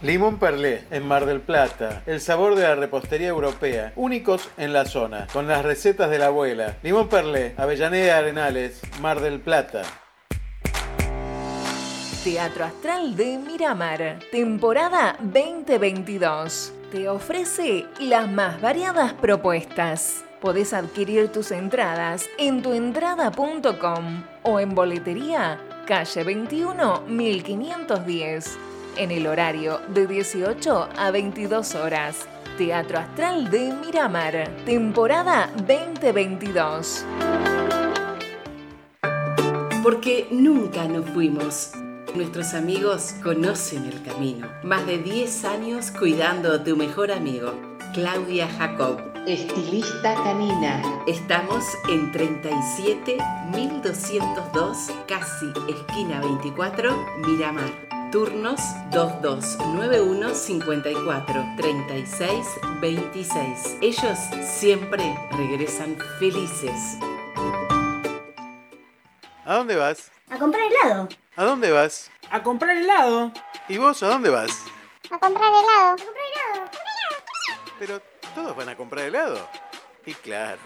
Limón Perlé, en Mar del Plata. El sabor de la repostería europea. Únicos en la zona, con las recetas de la abuela. Limón Perlé, Avellaneda Arenales, Mar del Plata. Teatro Astral de Miramar, temporada 2022. Te ofrece las más variadas propuestas. Podés adquirir tus entradas en tuentrada.com o en boletería calle 21 1510 en el horario de 18 a 22 horas. Teatro Astral de Miramar, temporada 2022. Porque nunca nos fuimos. Nuestros amigos conocen el camino. Más de 10 años cuidando a tu mejor amigo. Claudia Jacob. Estilista canina. Estamos en 37 1202, casi esquina 24, Miramar. Turnos 2291 54 36 26. Ellos siempre regresan felices. ¿A dónde vas? A comprar helado. ¿A dónde vas? A comprar helado. ¿Y vos a dónde vas? A comprar helado. Pero todos van a comprar helado. Y claro,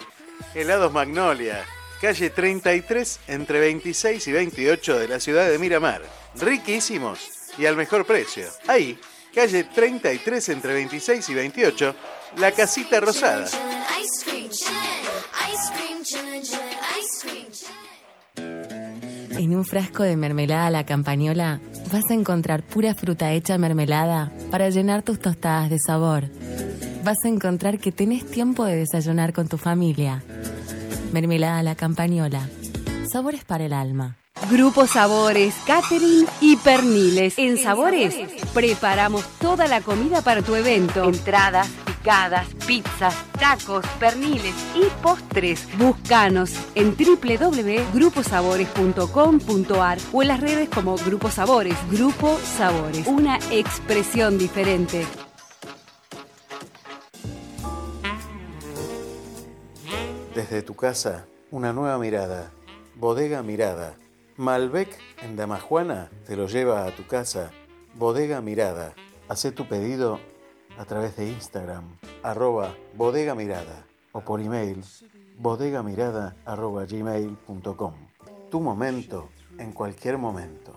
helados Magnolia, calle 33 entre 26 y 28 de la ciudad de Miramar. Riquísimos y al mejor precio. Ahí, calle 33 entre 26 y 28, la casita rosada. En un frasco de mermelada a la campañola vas a encontrar pura fruta hecha mermelada para llenar tus tostadas de sabor. Vas a encontrar que tenés tiempo de desayunar con tu familia. Mermelada a la campañola. Sabores para el alma. Grupo Sabores, Catering y Perniles. En Sabores preparamos toda la comida para tu evento. Entradas, picadas, pizzas, tacos, perniles y postres. Búscanos en www.gruposabores.com.ar o en las redes como Grupo Sabores. Grupo Sabores, una expresión diferente. Desde tu casa, una nueva mirada. Bodega Mirada. Malbec en Damajuana te lo lleva a tu casa. Bodega Mirada. Haz tu pedido a través de Instagram, arroba bodega mirada o por email bodegamirada arroba gmail.com. Tu momento en cualquier momento.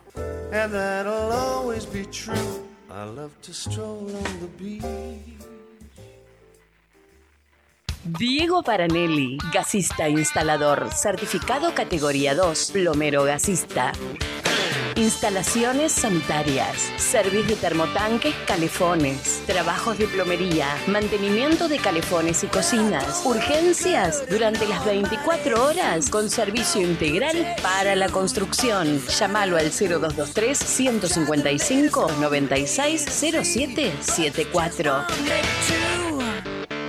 And that'll always be true. I love to stroll on the beach. Diego Paranelli, gasista instalador, certificado categoría 2, plomero gasista. Instalaciones sanitarias, servicio de termotanques, calefones, trabajos de plomería, mantenimiento de calefones y cocinas, urgencias durante las 24 horas con servicio integral para la construcción. Llámalo al 0223 155 96 0774.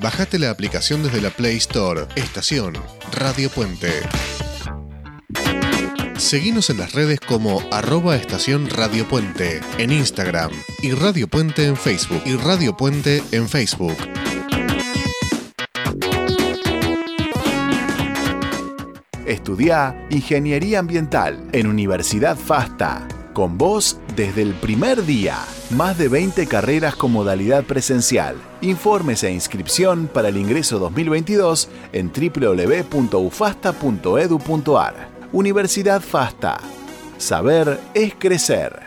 Bajate la aplicación desde la Play Store. Estación Radio Puente. Seguinos en las redes como arroba estación Radio Puente en Instagram y Radio Puente en Facebook y Radio Puente en Facebook. Estudia Ingeniería Ambiental en Universidad FASTA. Con vos desde el primer día. Más de 20 carreras con modalidad presencial. Informes e inscripción para el ingreso 2022 en www.ufasta.edu.ar. Universidad FASTA. Saber es crecer.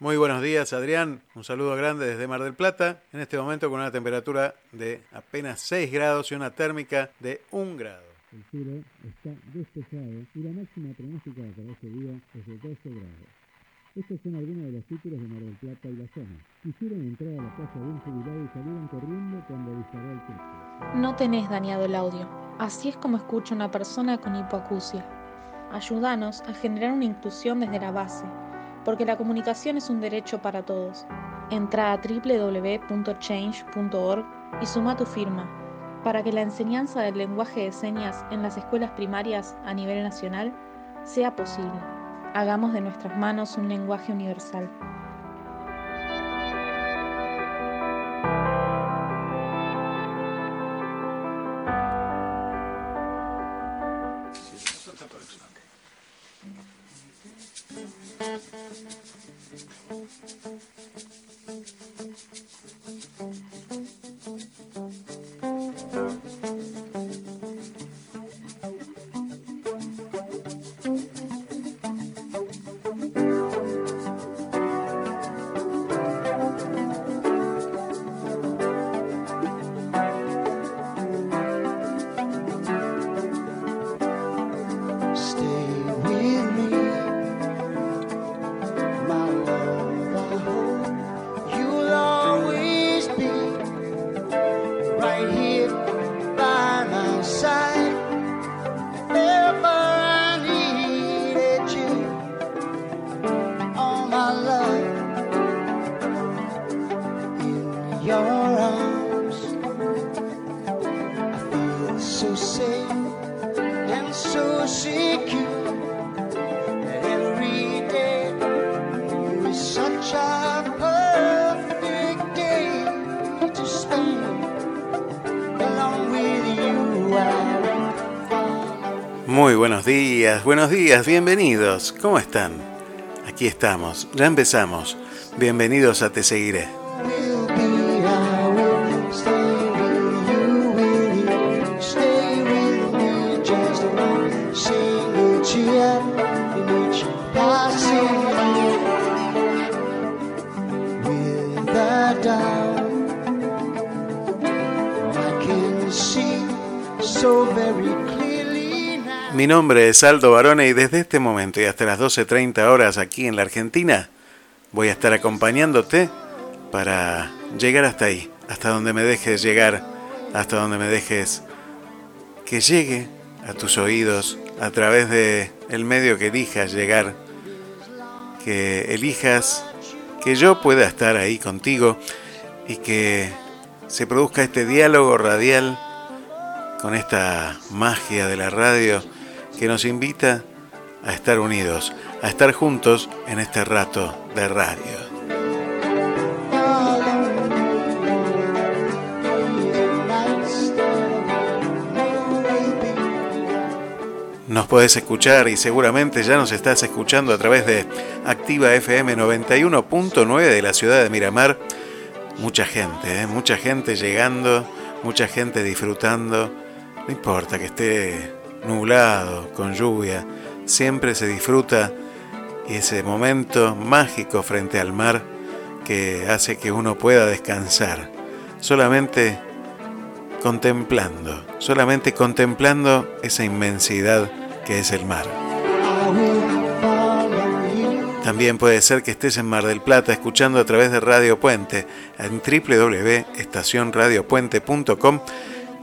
Muy buenos días, Adrián. Un saludo grande desde Mar del Plata. En este momento con una temperatura de apenas 6 grados y una térmica de 1 grado. El cielo está despejado y la máxima pronóstica para este día es de 12 grados. Estos son algunos de los títulos de Mar del Plata y la zona. Quisieron entrar a la casa de un jubilado y salieron corriendo cuando disparó el techo. No tenés dañado el audio. Así es como escucha una persona con hipoacusia. Ayúdanos a generar una inclusión desde la base, porque la comunicación es un derecho para todos. Entra a www.change.org y suma tu firma para que la enseñanza del lenguaje de señas en las escuelas primarias a nivel nacional sea posible. Hagamos de nuestras manos un lenguaje universal. Buenos días, bienvenidos. ¿Cómo están? Aquí estamos, ya empezamos. Bienvenidos a Te Seguiré. Nombre es Aldo Barone y desde este momento y hasta las 12.30 horas aquí en la Argentina voy a estar acompañándote para llegar hasta ahí, hasta donde me dejes llegar, hasta donde me dejes que llegue a tus oídos a través de el medio que elijas llegar, que elijas que yo pueda estar ahí contigo y que se produzca este diálogo radial con esta magia de la radio que nos invita a estar unidos, a estar juntos en este rato de radio. Nos podés escuchar y seguramente ya nos estás escuchando a través de Activa FM 91.9 de la ciudad de Miramar. Mucha gente, ¿eh? mucha gente llegando, mucha gente disfrutando. No importa que esté nublado, con lluvia, siempre se disfruta ese momento mágico frente al mar que hace que uno pueda descansar. Solamente contemplando, solamente contemplando esa inmensidad que es el mar. También puede ser que estés en Mar del Plata escuchando a través de Radio Puente en www.estacionradiopuente.com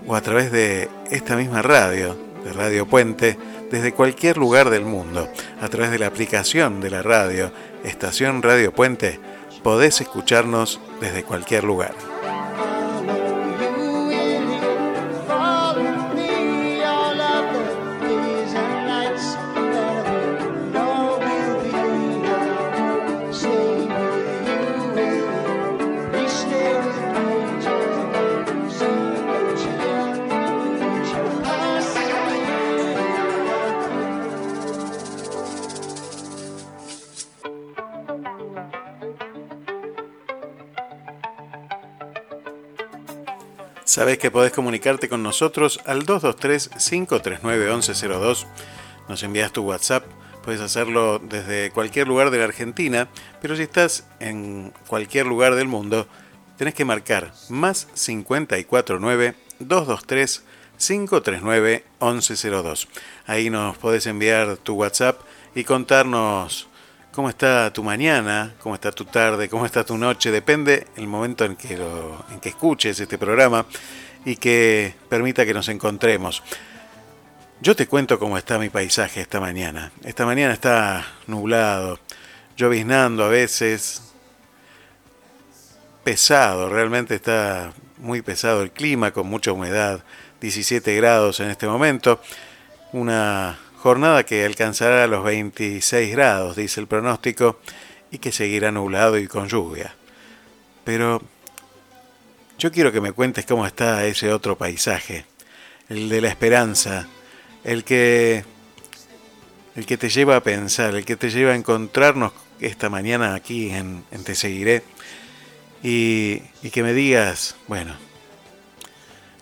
o a través de esta misma radio, de Radio Puente, desde cualquier lugar del mundo. A través de la aplicación de la radio Estación Radio Puente, podés escucharnos desde cualquier lugar. Sabés que podés comunicarte con nosotros al 223-539-1102. Nos envías tu WhatsApp. Puedes hacerlo desde cualquier lugar de la Argentina, pero si estás en cualquier lugar del mundo, tenés que marcar más 549 223 539 1102. Ahí nos podés enviar tu WhatsApp y contarnos cómo está tu mañana, cómo está tu tarde, cómo está tu noche, depende el momento en que, en que escuches este programa y que permita que nos encontremos. Yo te cuento cómo está mi paisaje esta mañana. Esta mañana está nublado, lloviznando a veces, pesado, realmente está muy pesado el clima, con mucha humedad, 17 grados en este momento, una jornada que alcanzará los 26 grados, dice el pronóstico, y que seguirá nublado y con lluvia. Pero yo quiero que me cuentes cómo está ese otro paisaje, el de la esperanza, el que el que te lleva a pensar, el que te lleva a encontrarnos esta mañana aquí en, Te Seguiré y, y que me digas, bueno,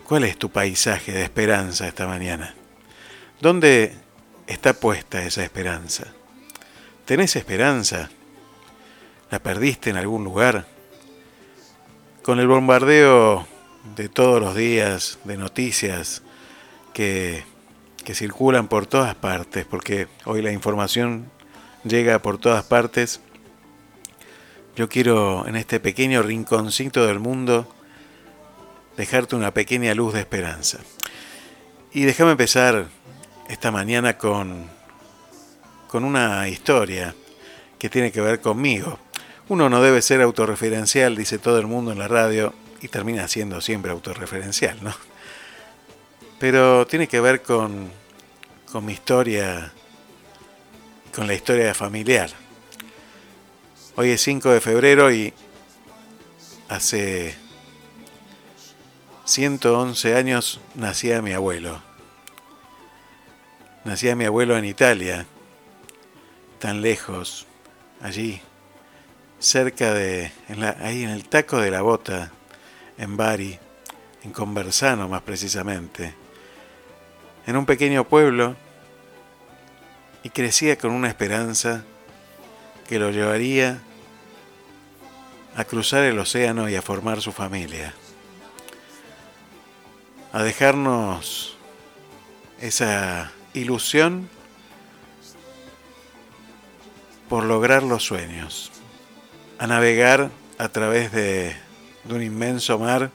¿cuál es tu paisaje de esperanza esta mañana? ¿Dónde está puesta esa esperanza. ¿Tenés esperanza? ¿La perdiste en algún lugar? Con el bombardeo de todos los días de noticias que, que circulan por todas partes, porque hoy la información llega por todas partes, yo quiero en este pequeño rinconcito del mundo dejarte una pequeña luz de esperanza. Y déjame empezar esta mañana con, con una historia que tiene que ver conmigo. Uno no debe ser autorreferencial, dice todo el mundo en la radio, y termina siendo siempre autorreferencial, ¿no? Pero tiene que ver con, con mi historia, con la historia familiar. Hoy es 5 de febrero y hace 111 años nacía mi abuelo. Nacía mi abuelo en Italia, tan lejos, allí, cerca de, ahí en el taco de la bota, en Bari, en Conversano más precisamente, en un pequeño pueblo, y crecía con una esperanza que lo llevaría a cruzar el océano y a formar su familia, a dejarnos esa ilusión por lograr los sueños, a navegar a través de, un inmenso mar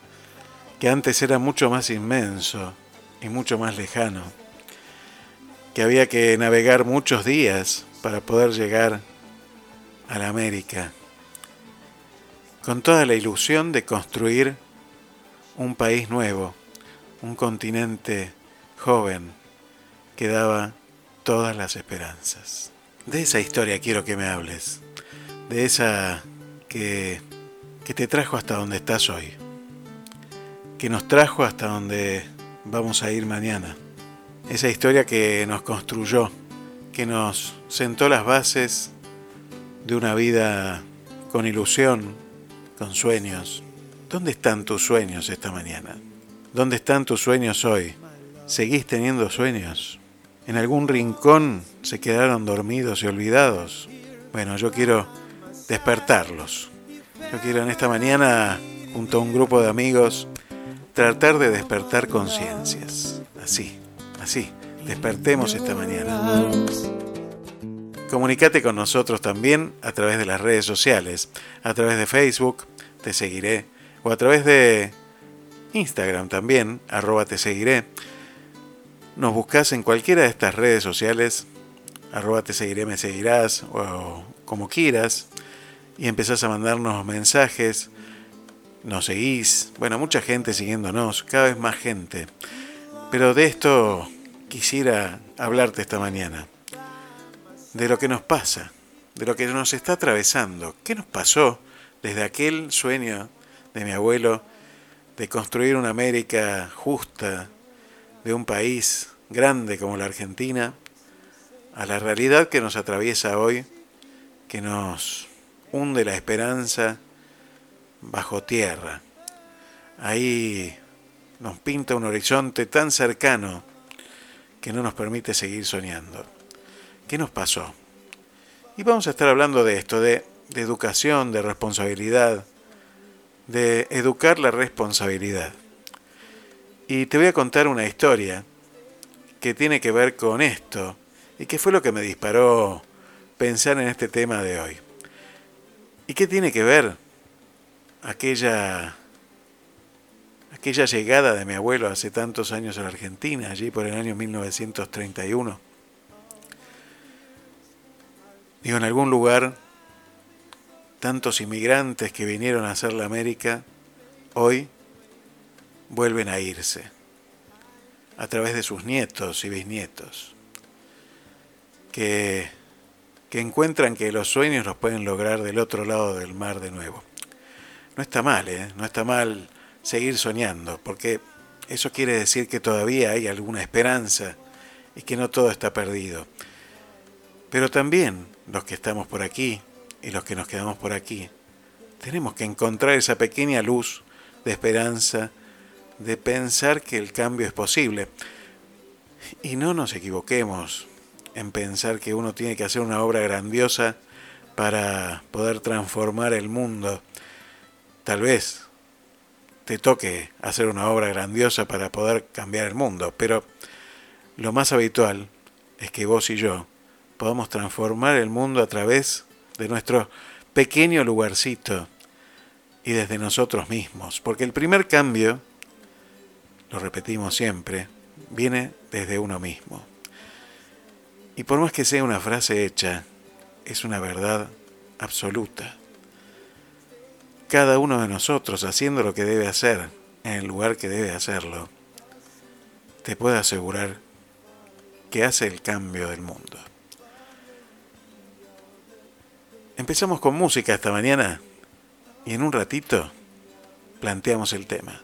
que antes era mucho más inmenso y mucho más lejano, que había que navegar muchos días para poder llegar a la América, con toda la ilusión de construir un país nuevo, un continente joven, que daba todas las esperanzas. De esa historia quiero que me hables, de esa que, que te trajo hasta donde estás hoy, que nos trajo hasta donde vamos a ir mañana. Esa historia que nos construyó, que nos sentó las bases de una vida con ilusión, con sueños. ¿Dónde están tus sueños esta mañana? ¿Dónde están tus sueños hoy? ¿Seguís teniendo sueños? ¿En algún rincón se quedaron dormidos y olvidados? Bueno, yo quiero despertarlos. Yo quiero en esta mañana, junto a un grupo de amigos, tratar de despertar conciencias. Así, así, despertemos esta mañana. Comunicate con nosotros también a través de las redes sociales, a través de Facebook, te seguiré, o a través de Instagram también, arroba te seguiré. Nos buscas en cualquiera de estas redes sociales, arroba te seguiré, me seguirás, o como quieras, y empezás a mandarnos mensajes, nos seguís, bueno, mucha gente siguiéndonos, cada vez más gente. Pero de esto quisiera hablarte esta mañana, de lo que nos pasa, de lo que nos está atravesando. ¿Qué nos pasó desde aquel sueño de mi abuelo de construir una América justa, de un país grande como la Argentina, a la realidad que nos atraviesa hoy, que nos hunde la esperanza bajo tierra. Ahí nos pinta un horizonte tan cercano que no nos permite seguir soñando. ¿Qué nos pasó? Y vamos a estar hablando de esto, de, educación, de responsabilidad, de educar la responsabilidad. Y te voy a contar una historia que tiene que ver con esto y que fue lo que me disparó pensar en este tema de hoy. ¿Y qué tiene que ver aquella aquella llegada de mi abuelo hace tantos años a la Argentina, allí por el año 1931? Digo, en algún lugar tantos inmigrantes que vinieron a hacer la América, hoy vuelven a irse a través de sus nietos y bisnietos, que, que encuentran que los sueños los pueden lograr del otro lado del mar de nuevo. No está mal, ¿eh? no está mal seguir soñando, porque eso quiere decir que todavía hay alguna esperanza y que no todo está perdido. Pero también los que estamos por aquí, y los que nos quedamos por aquí, tenemos que encontrar esa pequeña luz de esperanza, de pensar que el cambio es posible. Y no nos equivoquemos en pensar que uno tiene que hacer una obra grandiosa para poder transformar el mundo. Tal vez te toque hacer una obra grandiosa para poder cambiar el mundo, pero lo más habitual es que vos y yo podamos transformar el mundo a través de nuestro pequeño lugarcito y desde nosotros mismos. Porque el primer cambio, lo repetimos siempre, viene desde uno mismo. Y por más que sea una frase hecha, es una verdad absoluta. Cada uno de nosotros haciendo lo que debe hacer en el lugar que debe hacerlo, te puedo asegurar que hace el cambio del mundo. Empezamos con música esta mañana y en un ratito planteamos el tema.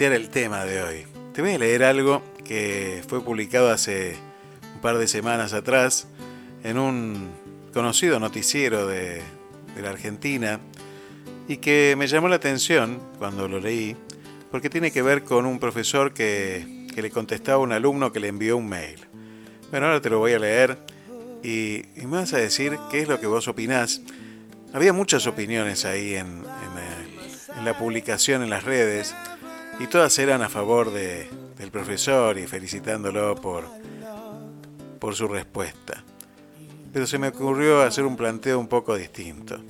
Plantear el tema de hoy. Te voy a leer algo que fue publicado hace un par de semanas atrás en un conocido noticiero de, de la Argentina y que me llamó la atención cuando lo leí porque tiene que ver con un profesor que, que le contestaba a un alumno que le envió un mail. Bueno, ahora te lo voy a leer y, y me vas a decir qué es lo que vos opinás. Había muchas opiniones ahí en, en el- en la publicación en las redes y todas eran a favor de- del profesor y felicitándolo por, por su respuesta. Pero se me ocurrió hacer un planteo un poco distinto.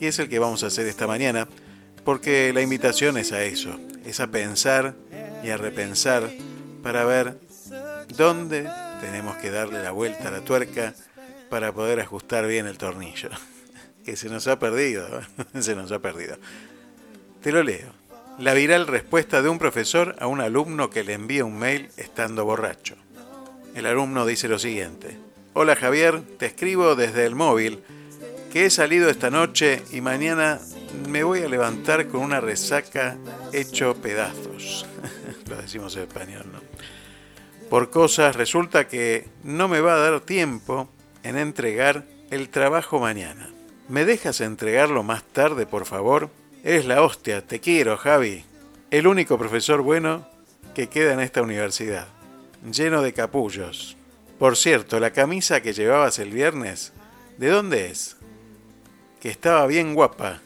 Y es el que vamos a hacer esta mañana, porque la invitación es a eso, es a pensar y a repensar para ver dónde tenemos que darle la vuelta a la tuerca para poder ajustar bien el tornillo. Que se nos ha perdido, se nos ha perdido. Te lo leo. La viral respuesta de un profesor a un alumno que le envía un mail estando borracho. El alumno dice lo siguiente. Hola Javier, te escribo desde el móvil que he salido esta noche y mañana me voy a levantar con una resaca hecho pedazos. lo decimos en español, ¿no? Por cosas resulta que no me va a dar tiempo en entregar el trabajo mañana. ¿Me dejas entregarlo más tarde, por favor? Es la hostia, te quiero, Javi. El único profesor bueno que queda en esta universidad. Lleno de capullos. Por cierto, la camisa que llevabas el viernes, ¿de dónde es? Que estaba bien guapa.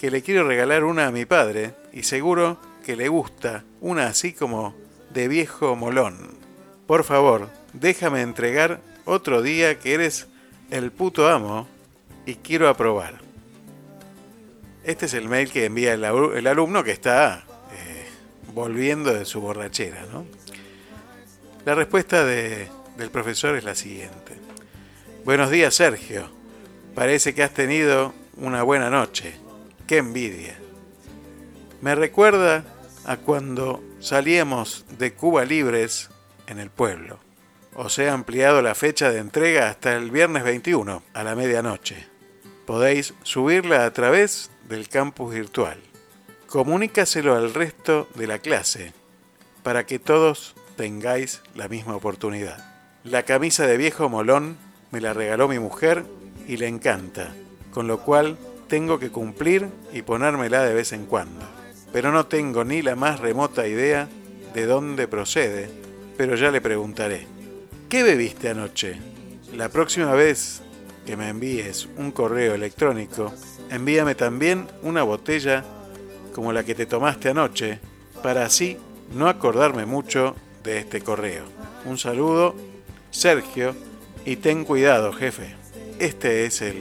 Que le quiero regalar una a mi padre y seguro que le gusta una así como de viejo molón. Por favor, déjame entregar otro día que eres el puto amo y quiero aprobar. Este es el mail que envía el, alumno que está eh, volviendo de su borrachera, ¿no? La respuesta de- del profesor es la siguiente. Buenos días, Sergio. Parece que has tenido una buena noche. ¡Qué envidia! Me recuerda a cuando salíamos de Cuba Libres en el pueblo. Os he ampliado la fecha de entrega hasta el viernes 21 a la medianoche. Podéis subirla a través del campus virtual. Comunícaselo al resto de la clase para que todos tengáis la misma oportunidad. La camisa de viejo molón me la regaló mi mujer y le encanta, con lo cual tengo que cumplir y ponérmela de vez en cuando. Pero no tengo ni la más remota idea de dónde procede, pero ya le preguntaré. ¿Qué bebiste anoche? La próxima vez que me envíes un correo electrónico, envíame también una botella como la que te tomaste anoche, para así no acordarme mucho de este correo. Un saludo, Sergio, y ten cuidado, jefe. este es el,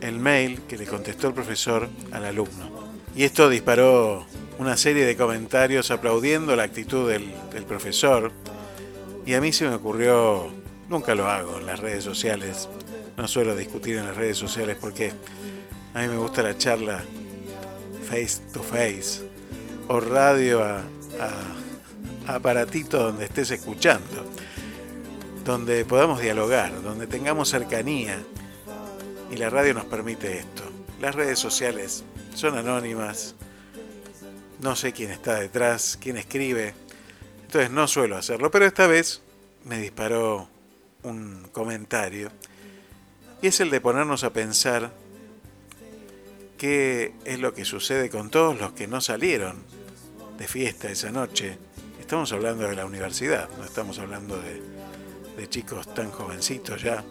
el mail que le contestó el profesor al alumno. Y esto disparó una serie de comentarios aplaudiendo la actitud del, del profesor. Y a mí se me ocurrió, nunca lo hago en las redes sociales, no suelo discutir en las redes sociales porque a mí me gusta la charla face to face o radio a, aparatito donde estés escuchando, donde podamos dialogar, donde tengamos cercanía. Y la radio nos permite esto. Las redes sociales son anónimas, no sé quién está detrás, quién escribe, entonces no suelo hacerlo, pero esta vez me disparó un comentario es el de ponernos a pensar qué es lo que sucede con todos los que no salieron de fiesta esa noche. Estamos hablando de la universidad, no estamos hablando de, de chicos tan jovencitos ya,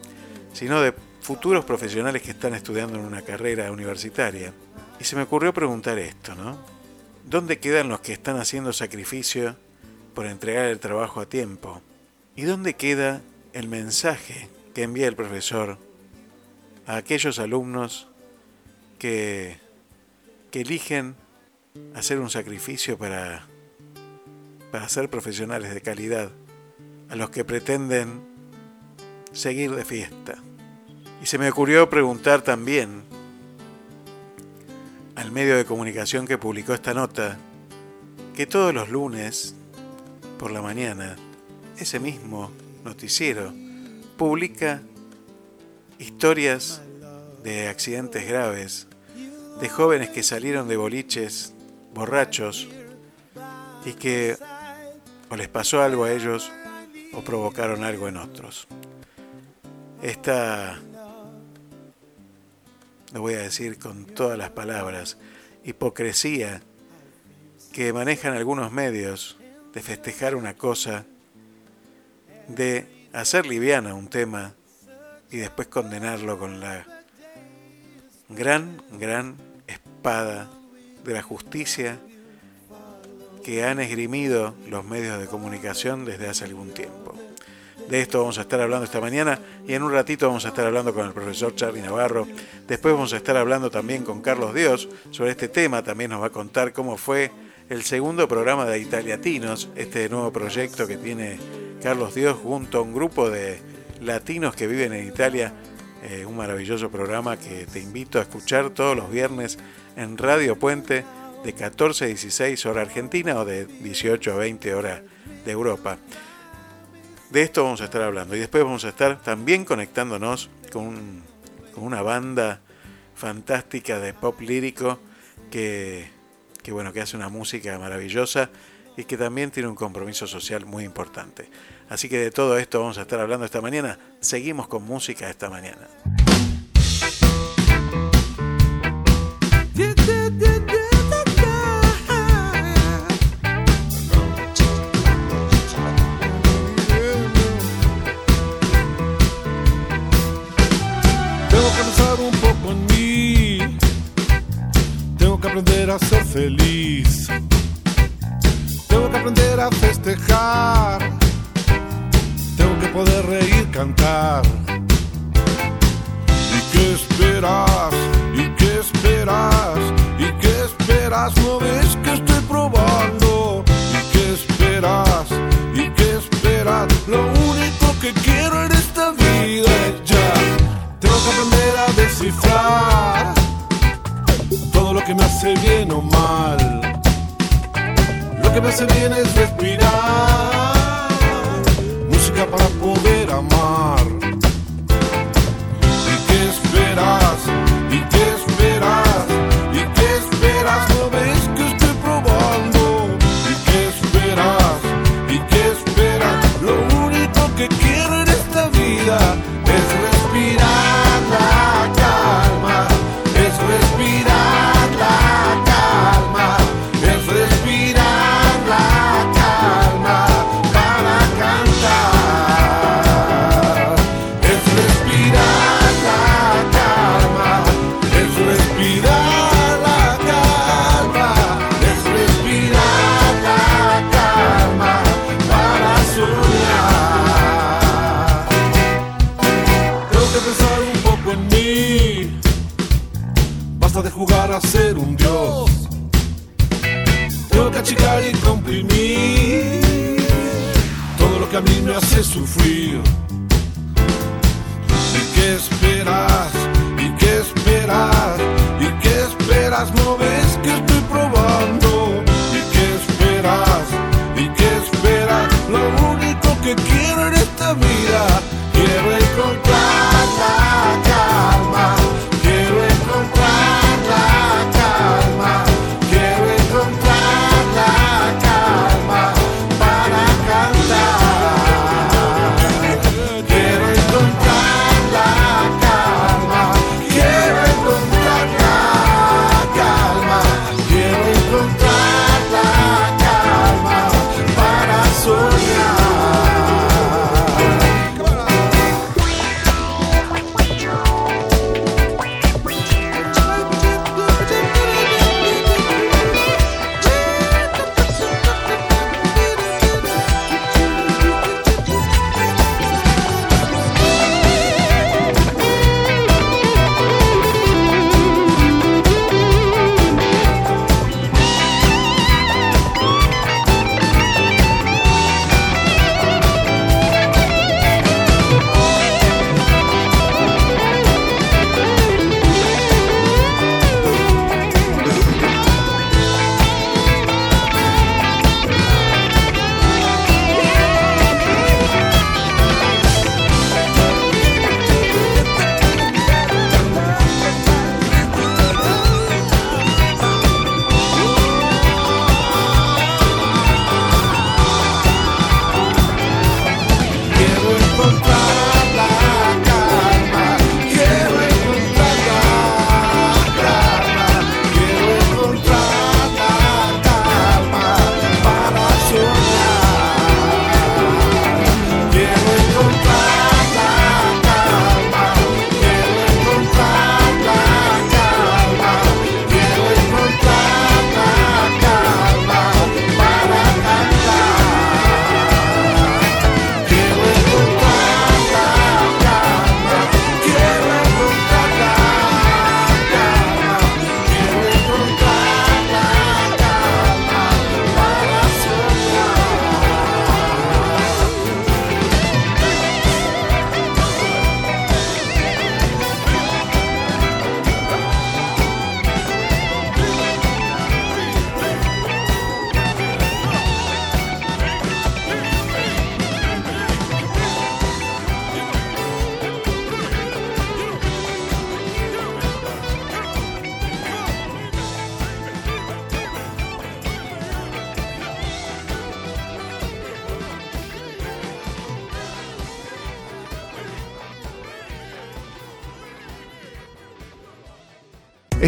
sino de futuros profesionales que están estudiando en una carrera universitaria. Y se me ocurrió preguntar esto, ¿no? ¿Dónde quedan los que están haciendo sacrificio por entregar el trabajo a tiempo? ¿Y dónde queda el mensaje que envía el profesor a aquellos alumnos que, que eligen hacer un sacrificio para, para ser profesionales de calidad, a los que pretenden seguir de fiesta? Y se me ocurrió preguntar también al medio de comunicación que publicó esta nota que todos los lunes por la mañana ese mismo noticiero publica historias de accidentes graves, de jóvenes que salieron de boliches borrachos y que o les pasó algo a ellos o provocaron algo en otros. Esta, lo voy a decir con todas las palabras, hipocresía que manejan algunos medios de festejar una cosa, de hacer liviana un tema y después condenarlo con la gran, gran espada de la justicia que han esgrimido los medios de comunicación desde hace algún tiempo. De esto vamos a estar hablando esta mañana y en un ratito vamos a estar hablando con el profesor Charlie Navarro. Después vamos a estar hablando también con Carlos Dios sobre este tema. También nos va a contar cómo fue el segundo programa de Italiatinos, este nuevo proyecto que tiene Carlos Dios junto a un grupo de latinos que viven en Italia. Eh, un maravilloso programa que te invito a escuchar todos los viernes en Radio Puente de 14 a 16 hora argentina o de 18 a 20 hora de Europa. De esto vamos a estar hablando y después vamos a estar también conectándonos con, con una banda fantástica de pop lírico que, que, bueno, que hace una música maravillosa y que también tiene un compromiso social muy importante. Así que de todo esto vamos a estar hablando esta mañana. Seguimos con música esta mañana. Tengo que pensar un poco en mí. Tengo que aprender a ser feliz. Festejar. Tengo que poder reír, cantar. ¿Y qué esperas? ¿Y qué esperas? ¿Y qué esperas? ¿No ves que estoy probando? ¿Y qué esperas? ¿Y qué esperas? Lo único que quiero en esta vida es ya. Tengo que aprender a descifrar todo lo que me hace bien o mal. Que me hace bien es respirar, música para poder amar.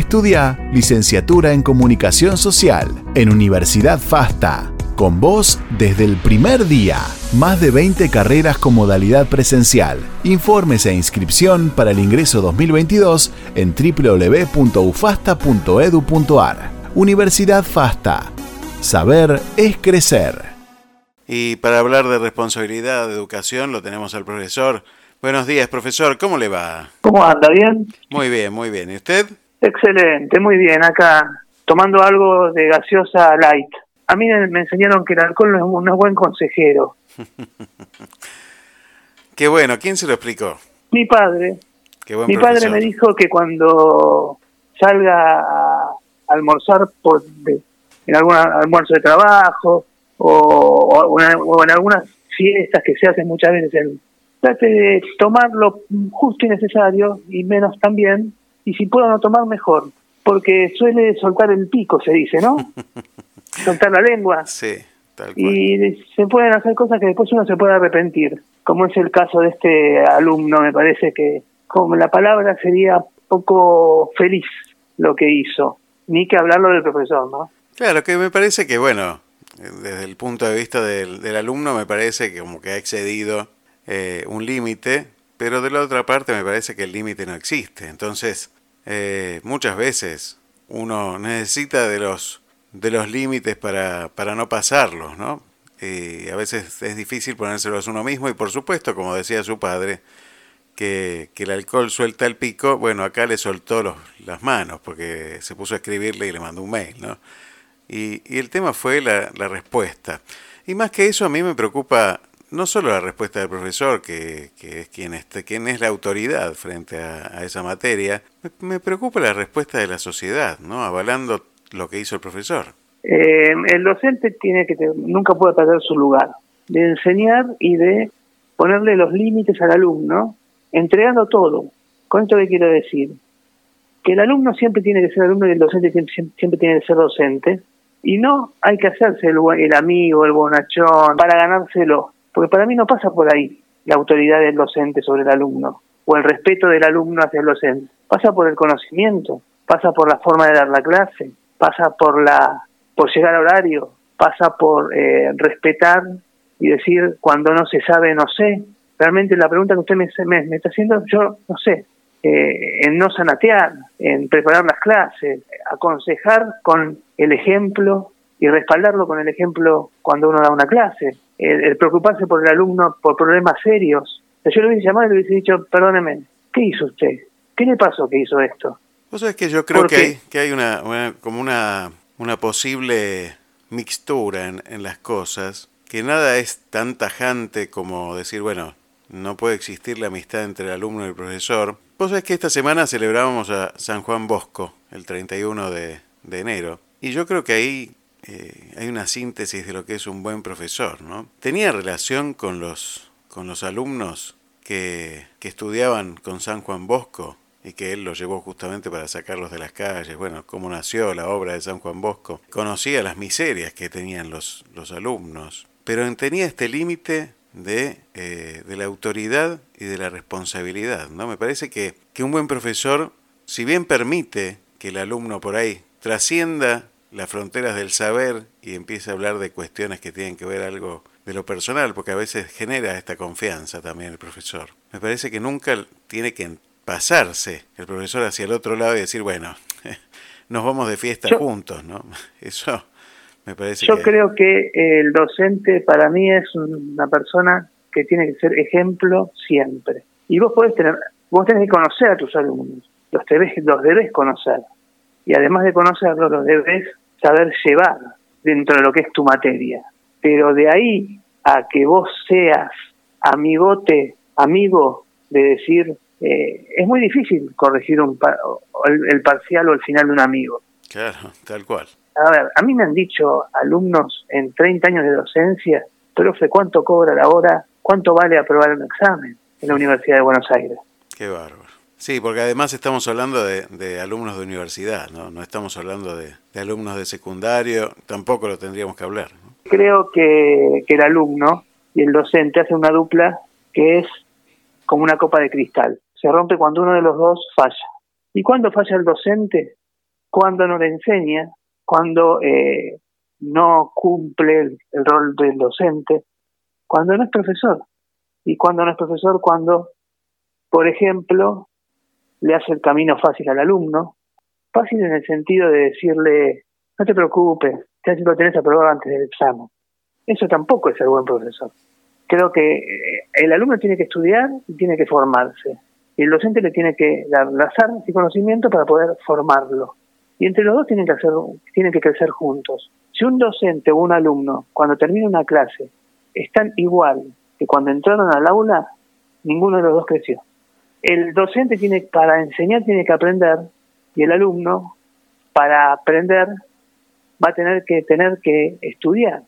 Estudia licenciatura en Comunicación Social en Universidad FASTA. Con vos desde el primer día. Más de 20 carreras con modalidad presencial. Informes e inscripción para el ingreso 2022 en www.ufasta.edu.ar. Universidad FASTA. Saber es crecer. Y para hablar de responsabilidad de educación lo tenemos al profesor. Buenos días, profesor, ¿cómo le va? ¿Cómo anda? ¿Bien? Muy bien, muy bien. ¿Y usted? Excelente, muy bien. Acá tomando algo de gaseosa light. A mí me enseñaron que el alcohol no es, un- no es buen consejero. Qué bueno, ¿quién se lo explicó? Mi padre, Qué buen mi profesor. padre me dijo que cuando salga a almorzar por de- en algún almuerzo de trabajo o, o en- o en algunas fiestas que se hacen muchas veces, trate de tomar lo justo y necesario y menos también, y si puedo no tomar mejor, porque suele soltar el pico, se dice, ¿no? soltar la lengua. Sí, tal cual. Y se pueden hacer cosas que después uno se puede arrepentir, como es el caso de este alumno, me parece que como la palabra sería poco feliz lo que hizo, ni que hablarlo del profesor, ¿no? Claro, que me parece que, bueno, desde el punto de vista del, del alumno me parece que como que ha excedido eh, un límite, pero de la otra parte me parece que el límite no existe. Entonces, eh, muchas veces uno necesita de los, de los límites para, para no pasarlos, ¿no? Y a veces es difícil ponérselos uno mismo y por supuesto, como decía su padre, que, que el alcohol suelta el pico, bueno, acá le soltó los, las manos porque se puso a escribirle y le mandó un mail, ¿no? Y, y el tema fue la, la respuesta. Y más que eso, a mí me preocupa no solo la respuesta del profesor, que, que es quien, está, quien es la autoridad frente a, esa materia, me, preocupa la respuesta de la sociedad, ¿no? avalando lo que hizo el profesor. Eh, el docente tiene que nunca puede perder su lugar de enseñar y de ponerle los límites al alumno, entregando todo. ¿Con esto qué quiero decir? Que el alumno siempre tiene que ser alumno y el docente siempre, siempre tiene que ser docente, y no hay que hacerse el, el amigo, el bonachón, para ganárselo, porque para mí no pasa por ahí la autoridad del docente sobre el alumno, o el respeto del alumno hacia el docente. Pasa por el conocimiento, pasa por la forma de dar la clase, pasa por la por llegar a horario, pasa por eh, respetar y decir cuando no se sabe no sé. Realmente la pregunta que usted me, está haciendo, yo no sé, eh, en no sanatear, en preparar las clases, aconsejar con el ejemplo y respaldarlo con el ejemplo cuando uno da una clase, el, el preocuparse por el alumno por problemas serios. Yo le hubiese llamado y le hubiese dicho, perdóneme, ¿qué hizo usted? ¿Qué le pasó que hizo esto? Vos sabés que yo creo que hay, que hay una, una, como una, una posible mixtura en, en las cosas, que nada es tan tajante como decir, bueno, no puede existir la amistad entre el alumno y el profesor. Vos sabés que esta semana celebrábamos a San Juan Bosco, el 31 de, de enero, y yo creo que ahí eh, hay una síntesis de lo que es un buen profesor, ¿no? Tenía relación con los, con los alumnos que, que estudiaban con San Juan Bosco y que él los llevó justamente para sacarlos de las calles. Bueno, cómo nació la obra de San Juan Bosco. Conocía las miserias que tenían los, los alumnos, pero tenía este límite de, eh, de la autoridad y de la responsabilidad. ¿no? Me parece que, que un buen profesor, si bien permite que el alumno por ahí trascienda las fronteras del saber y empiece a hablar de cuestiones que tienen que ver algo de lo personal, porque a veces genera esta confianza también el profesor. Me parece que nunca tiene que pasarse el profesor hacia el otro lado y decir, bueno, nos vamos de fiesta yo, juntos, ¿no? Eso me parece Yo que... creo que el docente para mí es una persona que tiene que ser ejemplo siempre. Y vos podés tener, vos tenés que conocer a tus alumnos, los debes, los debes conocer. Y además de conocerlos, los debes saber llevar dentro de lo que es tu materia. Pero de ahí a que vos seas amigote, amigo de decir, eh, es muy difícil corregir un par, el, el, parcial o el final de un amigo. Claro, tal cual. A ver, a mí me han dicho alumnos en 30 años de docencia, profe, ¿cuánto cobra la hora? ¿Cuánto vale aprobar un examen en la Universidad de Buenos Aires? Qué bárbaro. Sí, porque además estamos hablando de, de alumnos de universidad, ¿no? No estamos hablando de, de, alumnos de secundario, tampoco lo tendríamos que hablar. Creo que, que el alumno y el docente hacen una dupla que es como una copa de cristal. Se rompe cuando uno de los dos falla. ¿Y cuándo falla el docente? Cuando no le enseña, cuando eh, no cumple el, rol del docente, cuando no es profesor. Y cuando no es profesor, cuando, por ejemplo, le hace el camino fácil al alumno, fácil en el sentido de decirle, no te preocupes, ya lo tenés aprobado antes del examen. Eso tampoco es ser buen profesor. Creo que el alumno tiene que estudiar y tiene que formarse. Y el docente le tiene que dar las armas y conocimiento para poder formarlo. Y entre los dos tienen que, hacer, tienen que crecer juntos. Si un docente o un alumno, cuando termina una clase, están igual que cuando entraron al aula, ninguno de los dos creció. El docente tiene, para enseñar, tiene que aprender, y el alumno, para aprender, va a tener que tener que estudiar.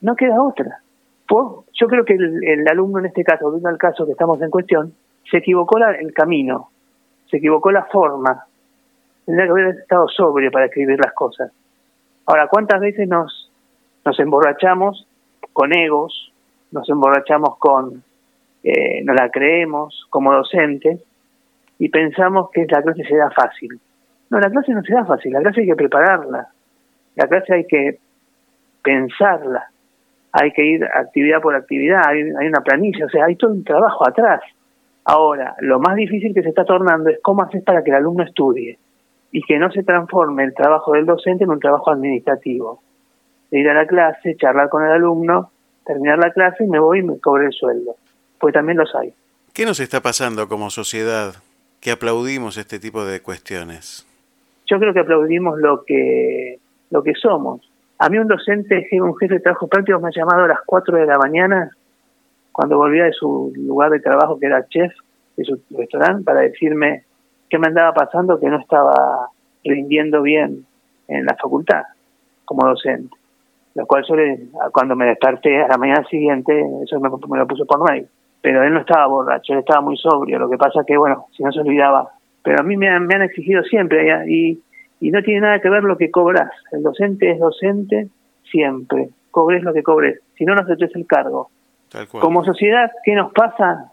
No queda otra. Pues, yo creo que el, alumno en este caso, volviendo al caso que estamos en cuestión, se equivocó la, el camino, se equivocó la forma, tendría que haber estado sobrio para escribir las cosas. Ahora, ¿cuántas veces nos, nos emborrachamos con egos, nos emborrachamos con, eh, no la creemos como docentes y pensamos que la clase se da fácil? No, la clase no se da fácil, la clase hay que prepararla, la clase hay que pensarla, hay que ir actividad por actividad, hay, hay una planilla, o sea, hay todo un trabajo atrás. Ahora, lo más difícil que se está tornando es cómo haces para que el alumno estudie y que no se transforme el trabajo del docente en un trabajo administrativo. Ir a la clase, charlar con el alumno, terminar la clase y me voy y me cobre el sueldo. Pues también los hay. ¿Qué nos está pasando como sociedad que aplaudimos este tipo de cuestiones? Yo creo que aplaudimos lo que, lo que somos. A mí un docente, un jefe de trabajo práctico me ha llamado a las 4 de la mañana cuando volvía de su lugar de trabajo, que era chef de su restaurante, para decirme qué me andaba pasando, que no estaba rindiendo bien en la facultad como docente. Lo cual yo le- cuando me desperté a la mañana siguiente, eso me, me lo puso por mail. Pero él no estaba borracho, él estaba muy sobrio. Lo que pasa que, bueno, si no se olvidaba. Pero a mí me han, me han exigido siempre y, y no tiene nada que ver lo que cobras. El docente es docente siempre. Cobres lo que cobres. Si no, no aceptes el cargo. Tal cual. Como sociedad, ¿qué nos pasa?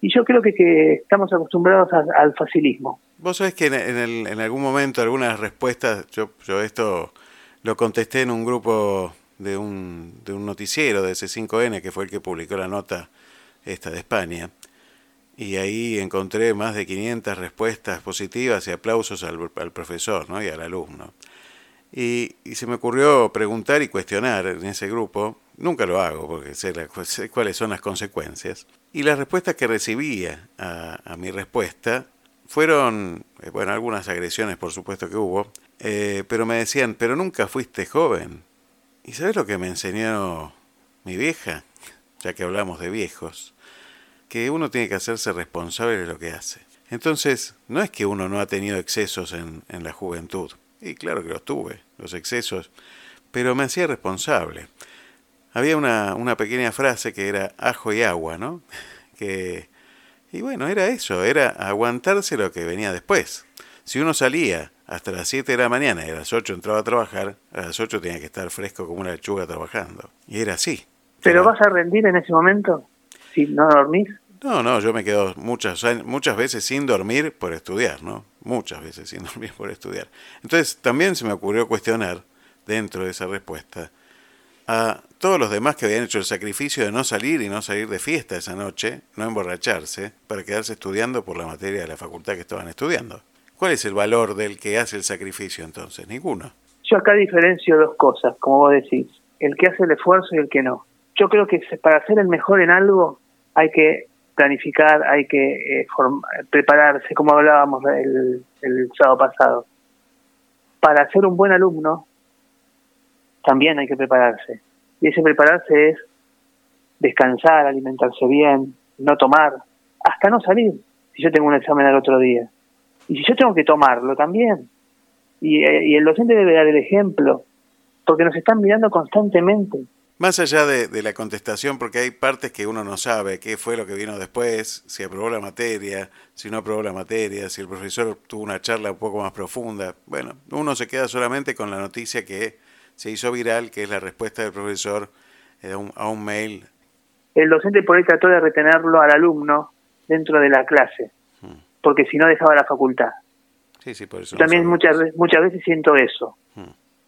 Y yo creo que, que estamos acostumbrados a- al facilismo. Vos sabés que en, en el- en algún momento algunas respuestas, yo, yo esto lo contesté en un grupo de un, de un noticiero de C5N, que fue el que publicó la nota esta de España, y ahí encontré más de 500 respuestas positivas y aplausos al, profesor ¿no? y al alumno. Y, y se me ocurrió preguntar y cuestionar en ese grupo, nunca lo hago porque sé, cuáles son las consecuencias, y las respuestas que recibía a, a mi respuesta fueron, eh, bueno, algunas agresiones por supuesto que hubo, eh, pero me decían, pero nunca fuiste joven. ¿Y sabes lo que me enseñó mi vieja? Ya que hablamos de viejos, que uno tiene que hacerse responsable de lo que hace. Entonces, no es que uno no ha tenido excesos en, en la juventud, y claro que los tuve, los excesos, pero me hacía responsable. Había una, una pequeña frase que era ajo y agua, ¿no? Que, y bueno, era eso, era aguantarse lo que venía después. Si uno salía hasta las 7 de la mañana y a las 8 entraba a trabajar, a las 8 tenía que estar fresco como una lechuga trabajando. Y era así. ¿Pero vas a rendir en ese momento? Si no dormís. No, no, yo me quedo muchas, muchas veces sin dormir por estudiar, ¿no? Muchas veces sin dormir por estudiar. Entonces también se me ocurrió cuestionar, dentro de esa respuesta, a todos los demás que habían hecho el sacrificio de no salir y no salir de fiesta esa noche, no emborracharse, para quedarse estudiando por la materia de la facultad que estaban estudiando. ¿Cuál es el valor del que hace el sacrificio entonces? Ninguno. Yo acá diferencio dos cosas, como vos decís, el que hace el esfuerzo y el que no. Yo creo que para ser el mejor en algo hay que planificar, hay que eh, prepararse, como hablábamos el, el sábado pasado. Para ser un buen alumno también hay que prepararse. Y ese prepararse es descansar, alimentarse bien, no tomar, hasta no salir, si yo tengo un examen al otro día. Y si yo tengo que tomarlo también, y, eh, y el docente debe dar el ejemplo, porque nos están mirando constantemente. Más allá de, de la contestación, porque hay partes que uno no sabe, qué fue lo que vino después, si aprobó la materia, si no aprobó la materia, si el profesor tuvo una charla un poco más profunda. Bueno, uno se queda solamente con la noticia que se hizo viral, que es la respuesta del profesor eh, a un, a un mail. El docente por ahí trató de retenerlo al alumno dentro de la clase, porque si no dejaba la facultad. Sí, sí, por eso. También muchas veces, muchas veces siento eso,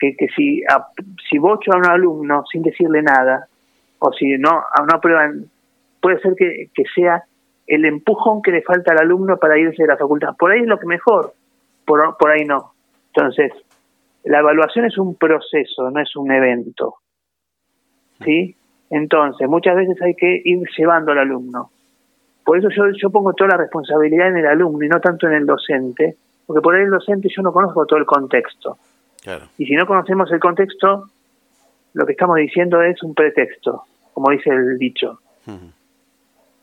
que, que si, a- si bocho a un alumno sin decirle nada, o si no, a- no aprueban, puede ser que, que sea el empujón que le falta al alumno para irse de la facultad. Por ahí es lo que mejor, por, por ahí no. Entonces, la evaluación es un proceso, no es un evento. ¿Sí? Entonces, muchas veces hay que ir llevando al alumno. Por eso yo, yo pongo toda la responsabilidad en el alumno y no tanto en el docente, porque por ahí el docente yo no conozco todo el contexto. Claro. Y si no conocemos el contexto, lo que estamos diciendo es un pretexto, como dice el dicho.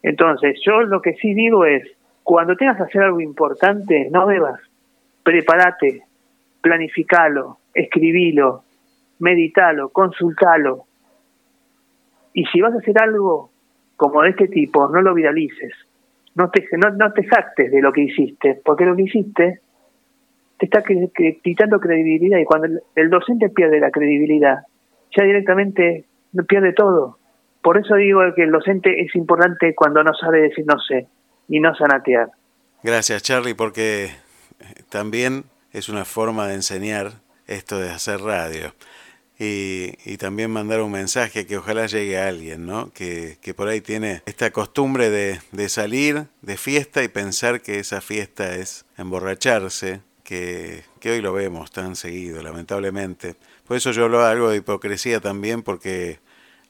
Entonces, yo lo que sí digo es, cuando tengas que hacer algo importante, no bebas, prepárate, planificalo, escribilo, meditalo, consultalo. Y si vas a hacer algo como de este tipo, no lo viralices, no te, no, no te jactes de lo que hiciste, porque lo que hiciste te está quitando credibilidad y cuando el, docente pierde la credibilidad, ya directamente pierde todo. Por eso digo que el docente es importante cuando no sabe decir no sé y no sanatear. Gracias, Charlie, porque eh, también es una forma de enseñar esto de hacer radio. Y, y también mandar un mensaje que ojalá llegue a alguien, ¿no? Que, que por ahí tiene esta costumbre de, de salir de fiesta y pensar que esa fiesta es emborracharse, que, hoy lo vemos tan seguido, lamentablemente. Por eso yo hablo algo de hipocresía también, porque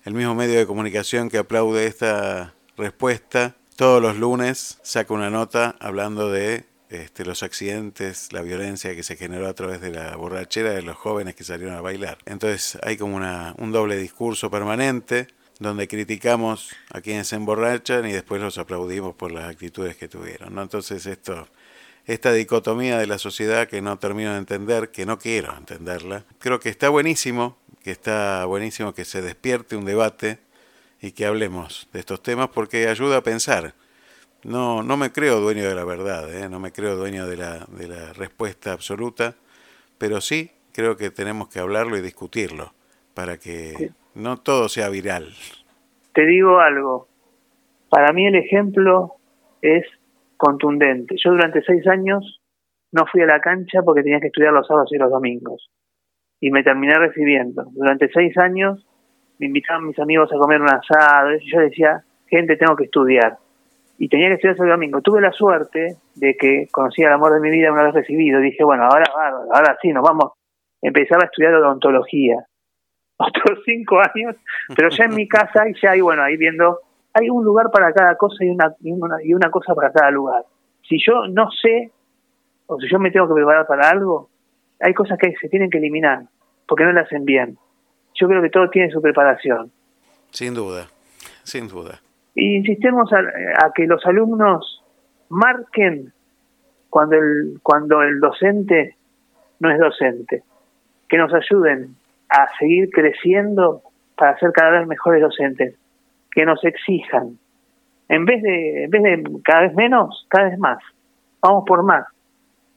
el mismo medio de comunicación que aplaude esta respuesta, todos los lunes saca una nota hablando de este, los accidentes, la violencia que se generó a través de la borrachera de los jóvenes que salieron a bailar. Entonces hay como una, un doble discurso permanente. donde criticamos a quienes se emborrachan y después los aplaudimos por las actitudes que tuvieron. ¿no? Entonces esto, esta dicotomía de la sociedad que no termino de entender, que no quiero entenderla, creo que está buenísimo, que está buenísimo que se despierte un debate y que hablemos de estos temas porque ayuda a pensar. No, no me creo dueño de la verdad, ¿eh? no me creo dueño de la, de la respuesta absoluta, pero sí creo que tenemos que hablarlo y discutirlo para que no todo sea viral. Te digo algo, para mí el ejemplo es contundente. Yo durante seis años no fui a la cancha porque tenía que estudiar los sábados y los domingos. Y me terminé recibiendo. Durante seis años me invitaban mis amigos a comer un asado. Y yo decía, gente, tengo que estudiar. Y tenía que estudiar ese domingo. Tuve la suerte de que conocí el amor de mi vida una vez recibido. Dije, bueno, ahora, ahora sí, nos vamos. Empezaba a estudiar odontología. Otros cinco años, pero ya en mi casa y ya ahí, bueno, ahí viendo, hay un lugar para cada cosa y una, y una, y una cosa para cada lugar. Si yo no sé, o si yo me tengo que preparar para algo, hay cosas que se tienen que eliminar, porque no le hacen bien. Yo creo que todo tiene su preparación. Sin duda, sin duda. Y insistemos a, a que los alumnos marquen cuando el, cuando el docente no es docente, que nos ayuden a seguir creciendo para ser cada vez mejores docentes, que nos exijan, en vez de, en vez de cada vez menos, cada vez más, vamos por más.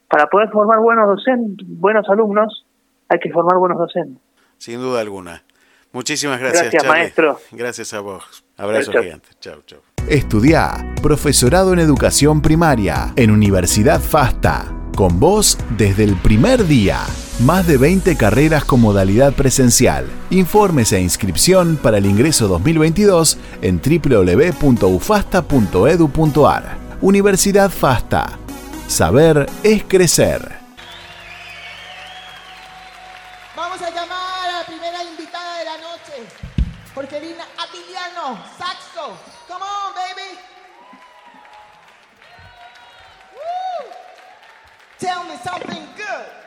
Para poder formar buenos docentes, buenos alumnos, hay que formar buenos docentes. Sin duda alguna. Muchísimas gracias, Gracias, Charlie. maestro. Gracias a vos. Abrazo Chau, gigante. Chau, chau. Estudia Profesorado en Educación Primaria en Universidad FASTA. Con vos desde el primer día. Más de 20 carreras con modalidad presencial. Informes e inscripción para el ingreso 2022 en www.ufasta.edu.ar. Universidad FASTA. Saber es crecer. Vamos a llamar a la primera invitada de la noche. Jorgelina Atiliano, saxo. Come on, baby. Tell me something good.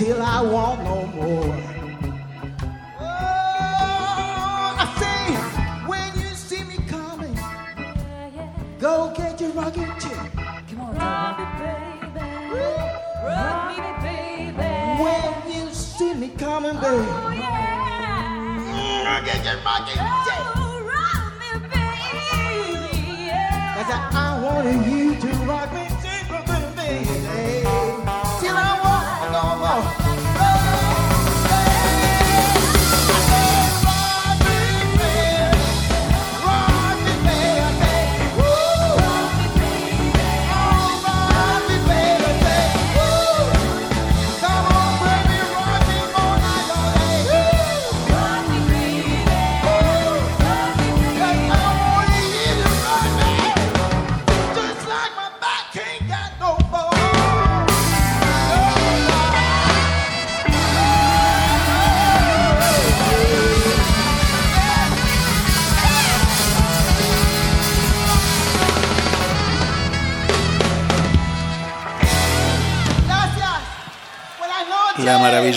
Till I want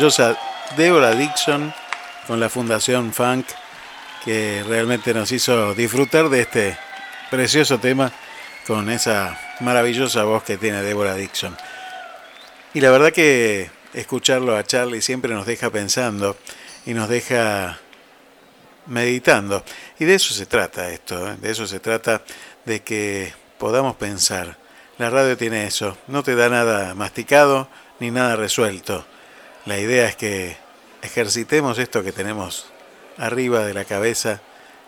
maravillosa Deborah Dixon con la Fundación Funk que realmente nos hizo disfrutar de este precioso tema con esa maravillosa voz que tiene Deborah Dixon. Y la verdad que escucharlo a Charlie siempre nos deja pensando y nos deja meditando. Y de eso se trata esto, ¿eh? de eso se trata de que podamos pensar. La radio tiene eso, no te da nada masticado ni nada resuelto. La idea es que ejercitemos esto que tenemos arriba de la cabeza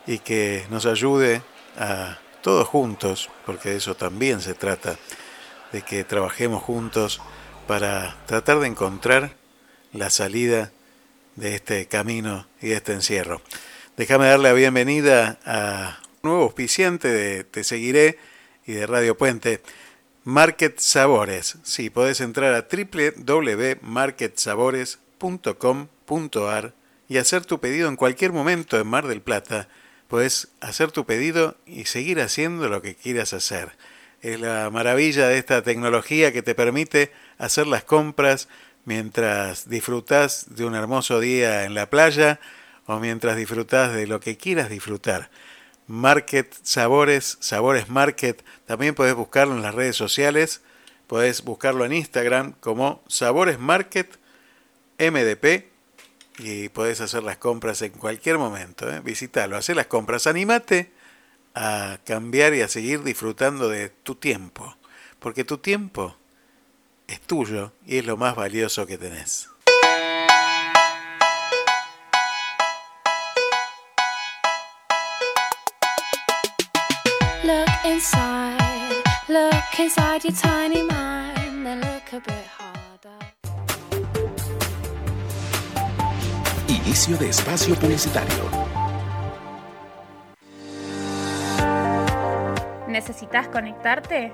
y que nos ayude a todos juntos, porque de eso también se trata, de que trabajemos juntos para tratar de encontrar la salida de este camino y de este encierro. Déjame darle la bienvenida a un nuevo auspiciante de Te Seguiré y de Radio Puente. Market Sabores. Sí, podés entrar a www.marketsabores.com.ar y hacer tu pedido en cualquier momento en Mar del Plata. Podés hacer tu pedido y seguir haciendo lo que quieras hacer. Es la maravilla de esta tecnología que te permite hacer las compras mientras disfrutas de un hermoso día en la playa o mientras disfrutas de lo que quieras disfrutar. Market Sabores, Sabores Market, también podés buscarlo en las redes sociales, podés buscarlo en Instagram como Sabores Market MDP y podés hacer las compras en cualquier momento. ¿eh? Visitalo, haz las compras, animate a cambiar y a seguir disfrutando de tu tiempo, porque tu tiempo es tuyo y es lo más valioso que tenés. Look inside, look inside your tiny mind, then look a bit harder. Inicio de espacio publicitario. ¿Necesitas conectarte?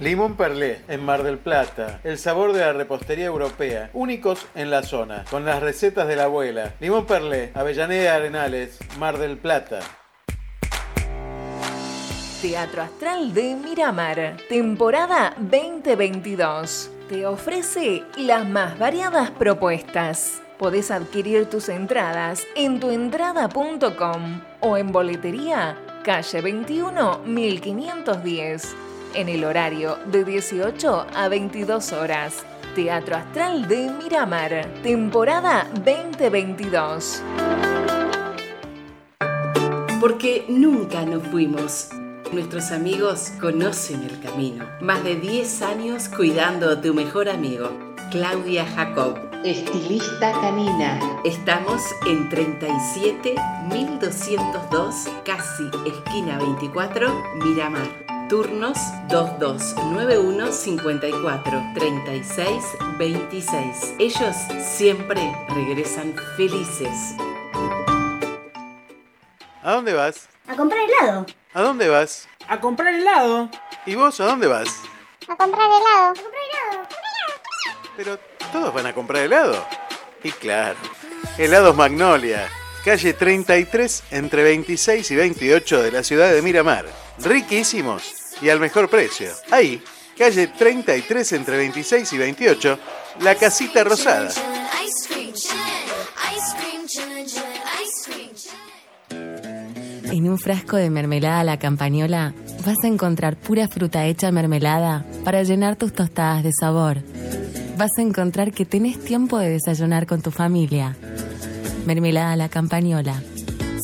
Limón Perlé, en Mar del Plata. El sabor de la repostería europea. Únicos en la zona. Con las recetas de la abuela. Limón Perlé, Avellaneda Arenales, Mar del Plata. Teatro Astral de Miramar, temporada 2022. Te ofrece las más variadas propuestas. Podés adquirir tus entradas en tuentrada.com o en boletería calle 21 1510 en el horario de 18 a 22 horas. Teatro Astral de Miramar, temporada 2022. Porque nunca nos fuimos. Nuestros amigos conocen el camino. Más de 10 años cuidando tu mejor amigo. Claudia Jacob, estilista canina. Estamos en 37202, casi esquina 24, Miramar. Turnos 2291 54 36 26. Ellos siempre regresan felices. ¿A dónde vas? A comprar helado. ¿A dónde vas? A comprar helado. ¿Y vos a dónde vas? A comprar helado. Pero todos van a comprar helado. Y claro, helados Magnolia, calle 33 entre 26 y 28 de la ciudad de Miramar. Riquísimos y al mejor precio. Ahí, calle 33 entre 26 y 28, la casita rosada. En un frasco de mermelada la campañola vas a encontrar pura fruta hecha mermelada para llenar tus tostadas de sabor. Vas a encontrar que tenés tiempo de desayunar con tu familia. Mermelada la campañola.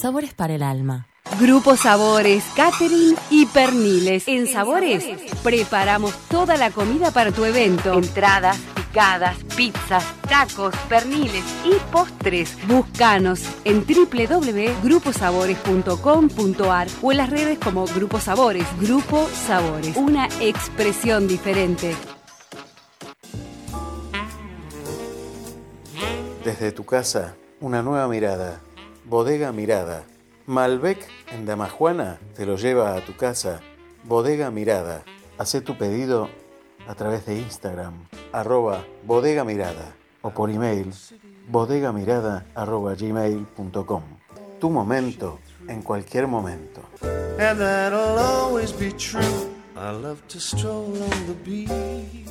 Sabores para el alma. Grupo Sabores, Catering y Perniles. En Sabores preparamos toda la comida para tu evento. Entradas, picadas, pizzas, tacos, perniles y postres. Búscanos en www.gruposabores.com.ar o en las redes como Grupo Sabores. Grupo Sabores, una expresión diferente. Desde tu casa, una nueva mirada. Bodega Mirada. Malbec en Damajuana te lo lleva a tu casa. Bodega Mirada. Hacé tu pedido a través de Instagram, arroba bodega mirada o por email bodegamirada arroba gmail.com. Tu momento en cualquier momento. And that'll always be true. I love to stroll on the beach.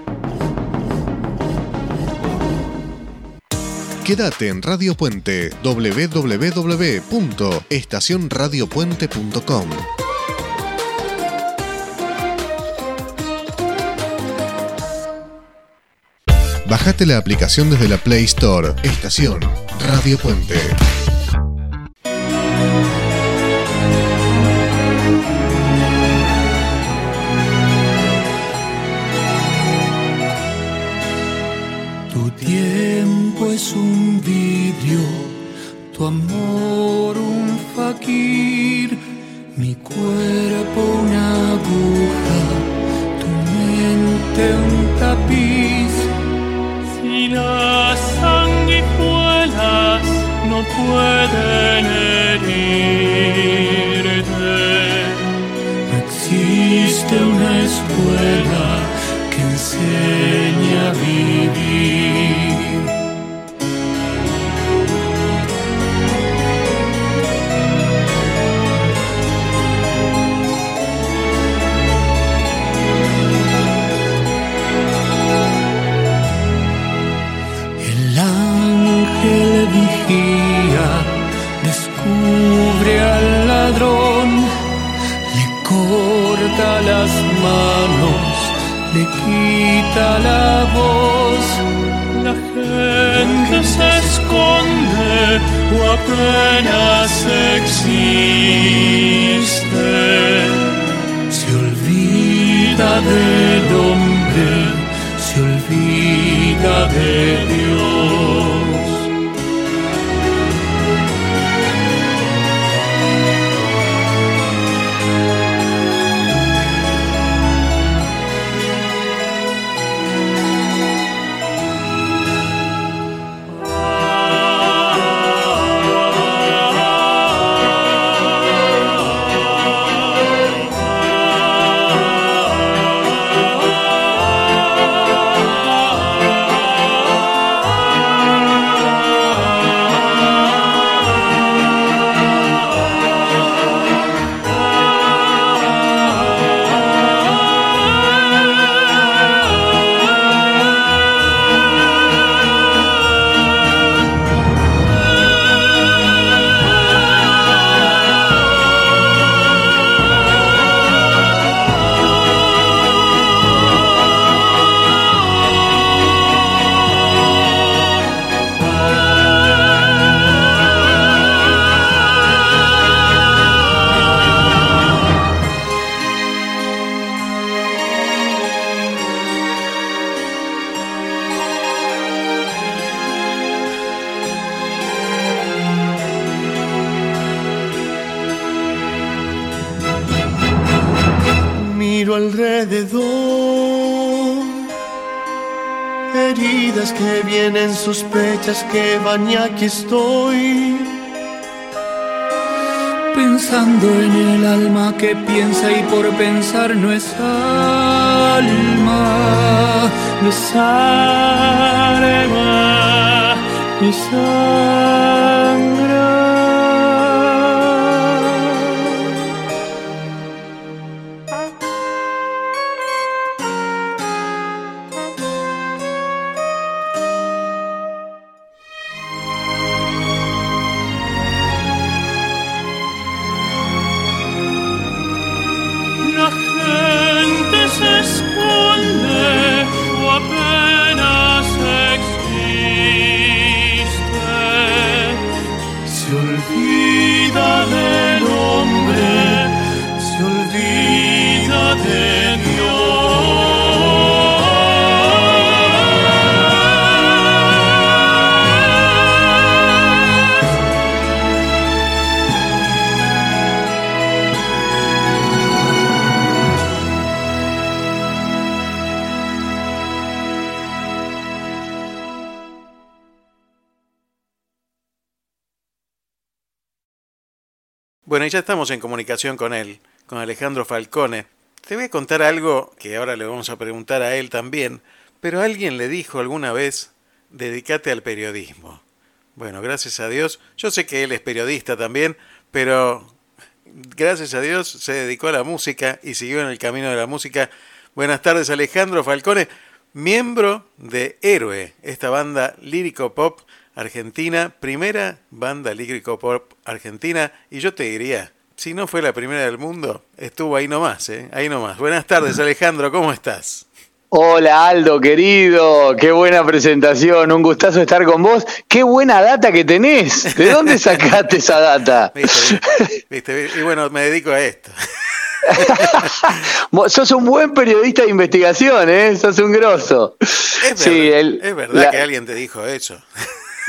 Quédate en Radio Puente www.estacionradiopuente.com. Bajate la aplicación desde la Play Store. Estación Radio Puente. Tu tiempo es un tu amor un faquir, mi cuerpo una aguja, tu mente un tapiz. Si las sanguijuelas no pueden herirte, No existe una escuela que enseñe a vivir. Las manos, le quita la voz. la gente se esconde o apenas existe. Se olvida del hombre, se olvida de Dios. Que van y aquí estoy. Pensando en el alma que piensa y por pensar no es alma, no es alma, ni sangre. Ya estamos en comunicación con él, con Alejandro Falcone. Te voy a contar algo que ahora le vamos a preguntar a él también, pero alguien le dijo alguna vez, dedícate al periodismo. Bueno, gracias a Dios, yo sé que él es periodista también, pero gracias a Dios se dedicó a la música y siguió en el camino de la música. Buenas tardes Alejandro Falcone, miembro de Héroe, esta banda lírico pop argentina, primera banda lírico pop argentina, y yo te diría, si no fue la primera del mundo, estuvo ahí nomás, ¿eh? ahí nomás. Buenas tardes Alejandro, ¿cómo estás? Hola Aldo, querido, qué buena presentación, un gustazo estar con vos. Qué buena data que tenés. ¿De dónde sacaste esa data? ¿Viste, viste? Y bueno, me dedico a esto. Sos un buen periodista de investigación, ¿eh? Sos un grosso. Es verdad, sí, el, es verdad la, que alguien te dijo eso.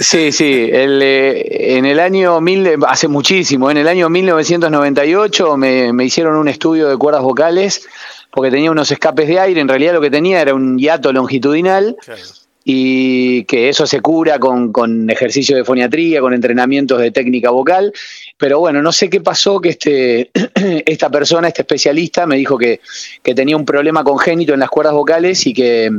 Sí, sí, el, eh, en el año, mil, hace muchísimo, en el año 1998 me, me hicieron un estudio de cuerdas vocales porque tenía unos escapes de aire, en realidad lo que tenía era un hiato longitudinal. Y que eso se cura con, con ejercicio de foniatría, con entrenamientos de técnica vocal. Pero bueno, no sé qué pasó que este, esta persona, este especialista, me dijo que, que tenía un problema congénito en las cuerdas vocales y que,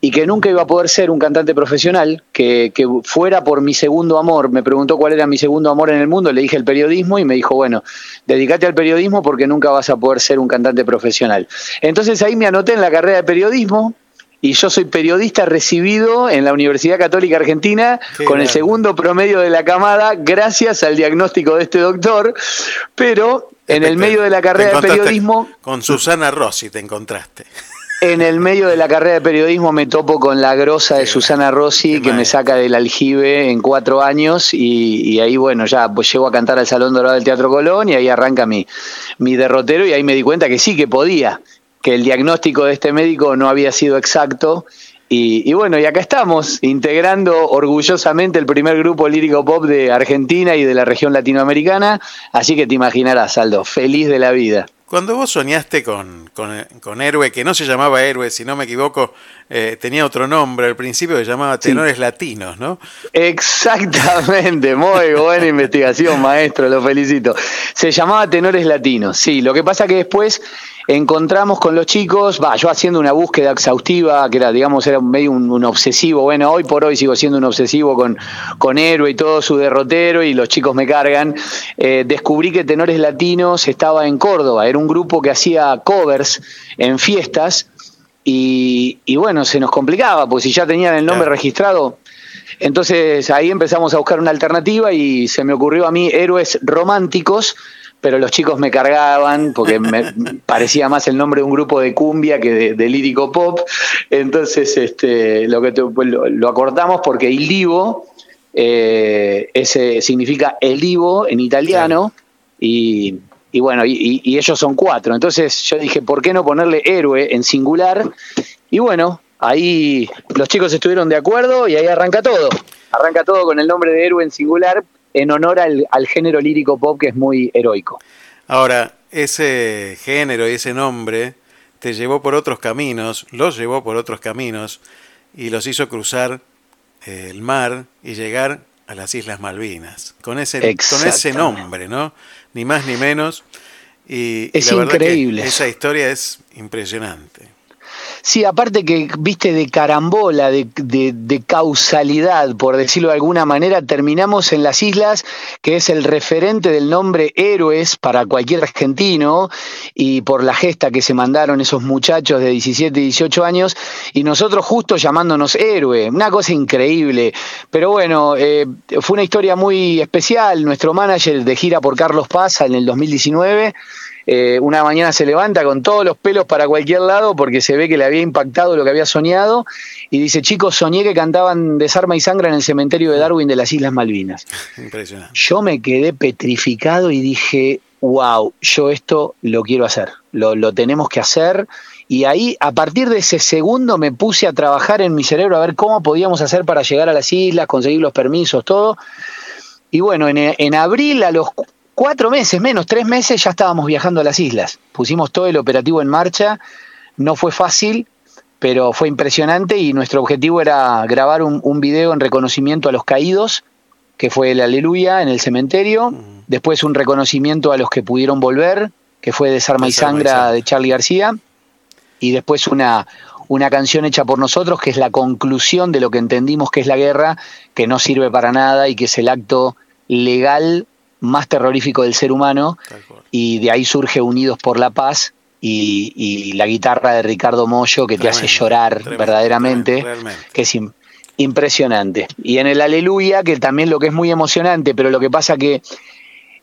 y que nunca iba a poder ser un cantante profesional, que, que, fuera por mi segundo amor. Me preguntó cuál era mi segundo amor en el mundo, le dije el periodismo y me dijo, bueno, dedícate al periodismo porque nunca vas a poder ser un cantante profesional. Entonces ahí me anoté en la carrera de periodismo. Y yo soy periodista recibido en la Universidad Católica Argentina Qué con grande. el segundo promedio de la camada, gracias al diagnóstico de este doctor. Pero en el medio de la carrera de periodismo. Con Susana Rossi te encontraste. En el medio de la carrera de periodismo me topo con la grosa de Susana Rossi, que me saca del aljibe en cuatro años, y, y, ahí, bueno, ya pues llego a cantar al Salón Dorado del Teatro Colón, y ahí arranca mi, mi derrotero, y ahí me di cuenta que sí, que podía, que el diagnóstico de este médico no había sido exacto, y, y, bueno, y acá estamos, integrando orgullosamente el primer grupo lírico pop de Argentina y de la región latinoamericana, así que te imaginarás, Aldo, feliz de la vida. Cuando vos soñaste con, con, con, Héroe, que no se llamaba Héroe, si no me equivoco, eh, tenía otro nombre, al principio se llamaba Tenores sí. Latinos, ¿no? Exactamente, muy buena investigación, maestro, lo felicito. Se llamaba Tenores Latinos, sí, lo que pasa que después encontramos con los chicos, va, yo haciendo una búsqueda exhaustiva, que era, digamos, era medio un, un, obsesivo, bueno, hoy por hoy sigo siendo un obsesivo con, con Héroe y todo su derrotero y los chicos me cargan, eh, descubrí que Tenores Latinos estaba en Córdoba, era un grupo que hacía covers en fiestas y, y bueno, se nos complicaba, pues si ya tenían el nombre registrado, entonces ahí empezamos a buscar una alternativa y se me ocurrió a mí Héroes Románticos, pero los chicos me cargaban porque me parecía más el nombre de un grupo de cumbia que de, de lírico pop. Entonces, este, lo, que te, lo, lo, acortamos porque Il Divo eh, ese significa el Divo en italiano y, y, bueno, y, y, ellos son cuatro. Entonces yo dije, ¿por qué no ponerle héroe en singular? Y bueno, ahí los chicos estuvieron de acuerdo y ahí arranca todo. Arranca todo con el nombre de héroe en singular en honor al, al, género lírico pop que es muy heroico. Ahora, ese género y ese nombre te llevó por otros caminos, los llevó por otros caminos y los hizo cruzar eh, el mar y llegar a las Islas Malvinas, con ese, con ese nombre, ¿no? Ni más ni menos. Y, es y la increíble. Verdad que esa historia es impresionante. Sí, aparte que, viste, de carambola, de, de, de, causalidad, por decirlo de alguna manera, terminamos en las islas, que es el referente del nombre héroes para cualquier argentino, y por la gesta que se mandaron esos muchachos de 17 y 18 años, y nosotros justo llamándonos héroe, una cosa increíble. Pero bueno, eh, fue una historia muy especial, nuestro manager de gira por Carlos Paz en el 2019, eh, una mañana se levanta con todos los pelos para cualquier lado porque se ve que le había impactado lo que había soñado y dice, chicos, soñé que cantaban Desarma y Sangra en el cementerio de Darwin de las Islas Malvinas. Impresionante. Yo me quedé petrificado y dije, wow, yo esto lo quiero hacer, lo, lo tenemos que hacer. Y ahí, a partir de ese segundo, me puse a trabajar en mi cerebro a ver cómo podíamos hacer para llegar a las islas, conseguir los permisos, todo. Y bueno, en, en abril, a los cuatro meses, menos tres meses, ya estábamos viajando a las islas. Pusimos todo el operativo en marcha, no fue fácil, pero fue impresionante y nuestro objetivo era grabar un, un video en reconocimiento a los caídos, que fue el Aleluya en el cementerio. después un reconocimiento a los que pudieron volver, que fue Desarma y Desarma y Sangra Sangra. de Charlie García, y después una, una canción hecha por nosotros que es la conclusión de lo que entendimos que es la guerra, que no sirve para nada y que es el acto legal más terrorífico del ser humano, y de ahí surge Unidos por la Paz. Y, y la guitarra de Ricardo Mollo que te hace llorar verdaderamente, que es im- impresionante. Y en el Aleluya, que también lo que es muy emocionante, pero lo que pasa que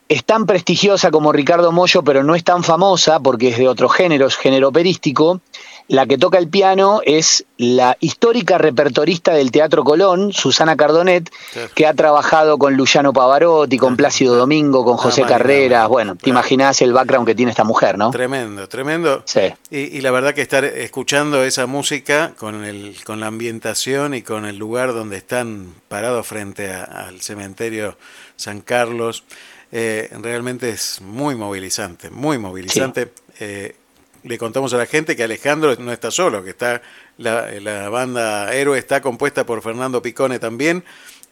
es tan prestigiosa como Ricardo Mollo, pero no es tan famosa porque es de otro género, es género operístico. La que toca el piano es la histórica repertorista del Teatro Colón, Susana Cardonet, que ha trabajado con Luciano Pavarotti, con Plácido Domingo, con José más ni Carreras. Bueno, te imaginás el background que tiene esta mujer, ¿no? Tremendo, tremendo. Sí. Y, y la verdad que estar escuchando esa música con, el, con la ambientación y con el lugar donde están parados frente a- al cementerio San Carlos, eh, realmente es muy movilizante, muy movilizante. Eh, le contamos a la gente que Alejandro no está solo, que está la, la banda Héroe está compuesta por Fernando Picone también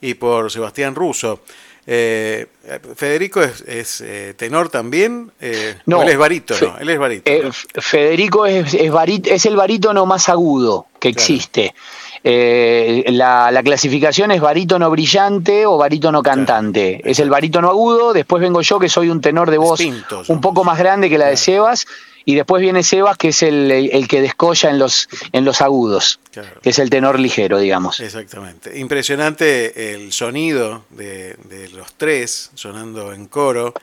y por Sebastián Russo. Eh, Federico es, es, eh, tenor también, eh, No, él es barítono, él es barítono. Federico es, es, el barítono más agudo que existe. La, la clasificación es barítono brillante o barítono cantante. Es el barítono agudo, después vengo yo que soy un tenor de voz un poco más grande que la de Sebas, y después viene Sebas que es el, el que descolla en los, en los agudos, que es el tenor ligero, digamos. Exactamente. Impresionante el sonido de, de los tres sonando en coro.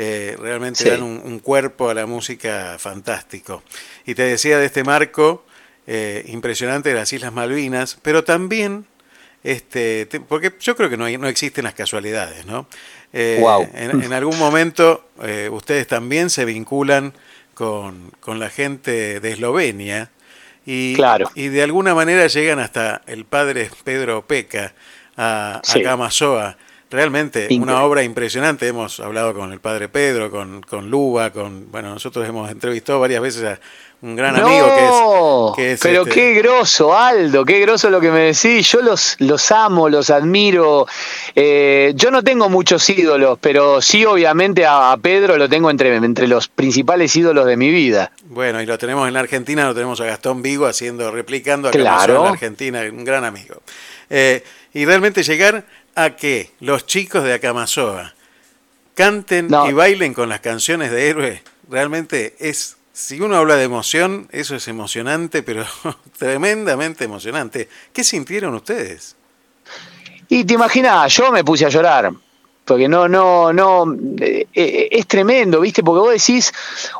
Eh, realmente Sí. dan un, un cuerpo a la música fantástico. Y te decía de este marco eh, impresionante de las Islas Malvinas, pero también, este, te- porque yo creo que no, hay- no existen las casualidades, ¿no? Eh, en, en algún momento eh, ustedes también se vinculan con, con la gente de Eslovenia y, Claro. y de alguna manera llegan hasta el padre Pedro Peca a, a Sí. Camasoa. Realmente una obra impresionante. Hemos hablado con el padre Pedro, con, con Luba, con bueno, nosotros hemos entrevistado varias veces a un gran amigo que es, que es, pero este, qué groso, Aldo, qué groso lo que me decís. Yo los, los amo, los admiro. Eh, yo no tengo muchos ídolos, pero sí, obviamente, a, a Pedro lo tengo entre, entre los principales ídolos de mi vida. Bueno, y lo tenemos en la Argentina, lo tenemos a Gastón Vigo haciendo, replicando a Claro. En la Argentina, un gran amigo. Eh, y realmente llegar a que los chicos de Acamasoa canten y bailen con las canciones de héroe, realmente es, si uno habla de emoción, eso es emocionante, pero tremendamente emocionante. ¿Qué sintieron ustedes? Y te imaginas, yo me puse a llorar. Porque no, no, no, eh, eh, es tremendo, ¿viste? Porque vos decís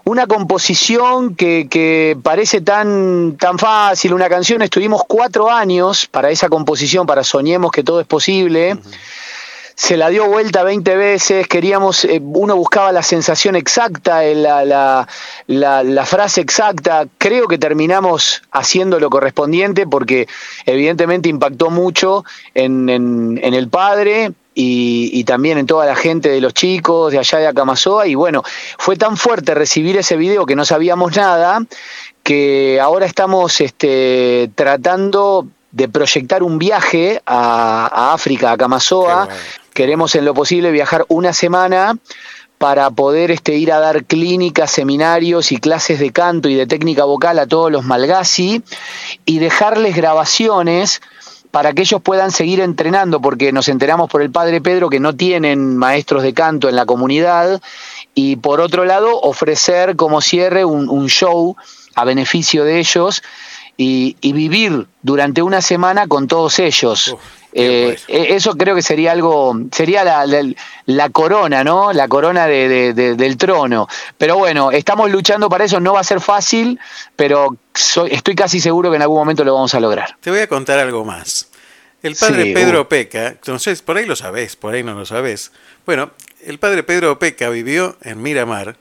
una composición que, que parece tan, tan fácil, una canción, estuvimos cuatro años para esa composición, para Soñemos que todo es posible. Se la dio vuelta 20 veces, queríamos, eh, uno buscaba la sensación exacta, la, la, la, la frase exacta. Creo que terminamos haciendo lo correspondiente porque evidentemente impactó mucho en, en, en el padre y, y también en toda la gente de los chicos de allá de Acamazoa. Y bueno, fue tan fuerte recibir ese video que no sabíamos nada que ahora estamos este, tratando de proyectar un viaje a, a África, a Camasoa. Queremos en lo posible viajar una semana para poder este, ir a dar clínicas, seminarios y clases de canto y de técnica vocal a todos los malgasi y dejarles grabaciones para que ellos puedan seguir entrenando, porque nos enteramos por el padre Pedro que no tienen maestros de canto en la comunidad, y por otro lado ofrecer como cierre un, show a beneficio de ellos y vivir durante una semana con todos ellos. Eh, eh, eso creo que sería algo, sería la, la- la corona, ¿no? La corona de- de- de- del trono. Pero bueno, estamos luchando para eso, no va a ser fácil, pero soy- estoy casi seguro que en algún momento lo vamos a lograr. Te voy a contar algo más. El padre Sí, Pedro uh. Peca, entonces por ahí lo sabés, por ahí no lo sabés. Bueno, el padre Pedro Peca vivió en Miramar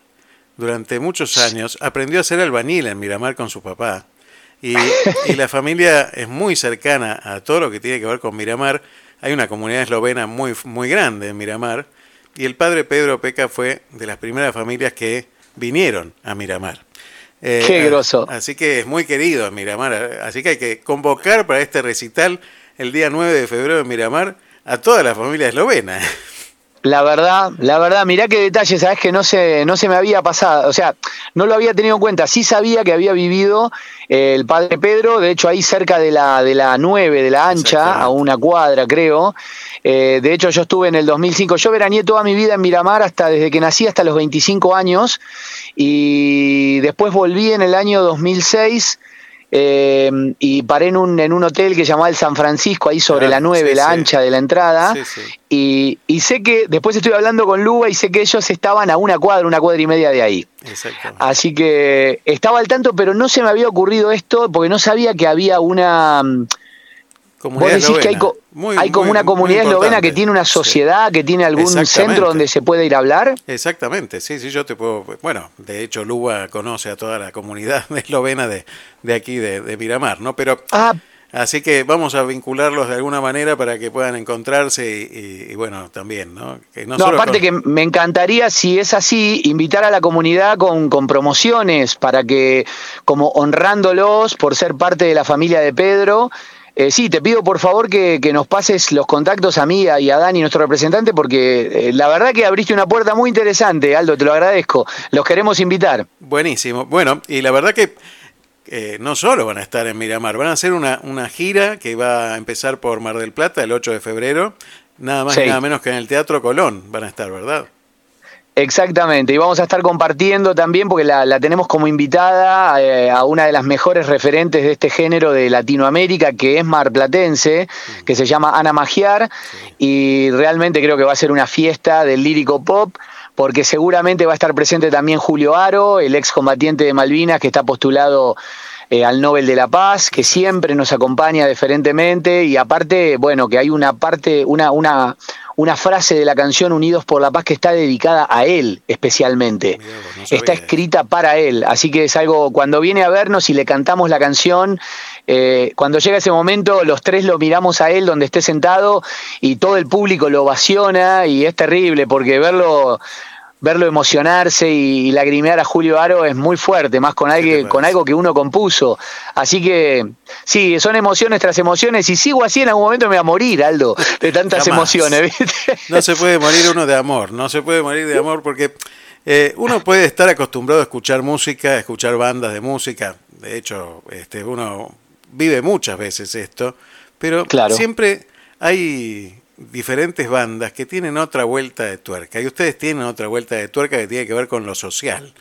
durante muchos años, aprendió a ser albañil en Miramar con su papá. Y, y la familia es muy cercana a todo lo que tiene que ver con Miramar. Hay una comunidad eslovena muy, muy grande en Miramar. Y el padre Pedro Peca fue de las primeras familias que vinieron a Miramar. Eh, Qué groso. Así que es muy querido en Miramar. Así que hay que convocar para este recital el día 9 de febrero en Miramar a toda la familia eslovena. La verdad, la verdad, mirá qué detalle, sabes que no se, no se me había pasado, o sea, no lo había tenido en cuenta. Sí sabía que había vivido eh, el padre Pedro, de hecho ahí cerca de la, de la 9, de la ancha, a una cuadra creo. Eh, de hecho yo estuve en el 2005, yo veraneé toda mi vida en Miramar hasta desde que nací hasta los 25 años y después volví en el año 2006 eh, y paré en un, en un hotel que llamaba el San Francisco, ahí sobre Ah, la 9, sí, la sí. ancha de la entrada. Sí. Y, y sé que después estuve hablando con Luba y sé que ellos estaban a una cuadra, una cuadra y media de ahí. Así que estaba al tanto, pero no se me había ocurrido esto porque no sabía que había una. Comunidad Vos decís que hay, eslovena. co- Muy- hay como muy- una comunidad eslovena que tiene una sociedad, que tiene algún centro donde se puede ir a hablar. Exactamente, sí, sí, yo te puedo. Bueno, de hecho, Luba conoce a toda la comunidad eslovena de, de aquí, de, de Miramar, ¿no? Pero. Ah, Así que vamos a vincularlos de alguna manera para que puedan encontrarse y, y- y bueno, también, ¿no? Que no No, solo aparte con- que me encantaría, si es así, invitar a la comunidad con, con promociones para que, como honrándolos por ser parte de la familia de Pedro, eh, sí, te pido por favor que, que nos pases los contactos a mí y a Dani, nuestro representante, porque eh, la verdad que abriste una puerta muy interesante, Aldo, te lo agradezco. Los queremos invitar. Buenísimo. Bueno, y la verdad que eh, no solo van a estar en Miramar, van a hacer una, una gira que va a empezar por Mar del Plata el 8 de febrero, nada más y nada menos que en el Teatro Colón van a estar, ¿verdad? Exactamente, y vamos a estar compartiendo también, porque la, la tenemos como invitada eh, a una de las mejores referentes de este género de Latinoamérica, que es marplatense, que se llama Ana Magiar, y realmente creo que va a ser una fiesta del lírico pop, porque seguramente va a estar presente también Julio Aro, el excombatiente de Malvinas, que está postulado eh, al Nobel de la Paz, que siempre nos acompaña deferentemente, y aparte, bueno, que hay una parte, una, una, una frase de la canción Unidos por la Paz que está dedicada a él especialmente. está escrita para él, así que es algo, cuando viene a vernos y le cantamos la canción, eh, cuando llega ese momento, los tres lo miramos a él donde esté sentado y todo el público lo ovaciona y es terrible porque verlo verlo emocionarse y, y lagrimear a Julio Aro es muy fuerte, más con, algo, con algo que uno compuso. Así que sí, son emociones tras emociones y sigo así en algún momento me voy a morir, Aldo, de tantas Jamás. emociones. ¿viste? No se puede morir uno de amor, no se puede morir de amor porque eh, uno puede estar acostumbrado a escuchar música, a escuchar bandas de música, de hecho, este, uno vive muchas veces esto, pero Claro. siempre hay diferentes bandas que tienen otra vuelta de tuerca y ustedes tienen otra vuelta de tuerca que tiene que ver con lo social.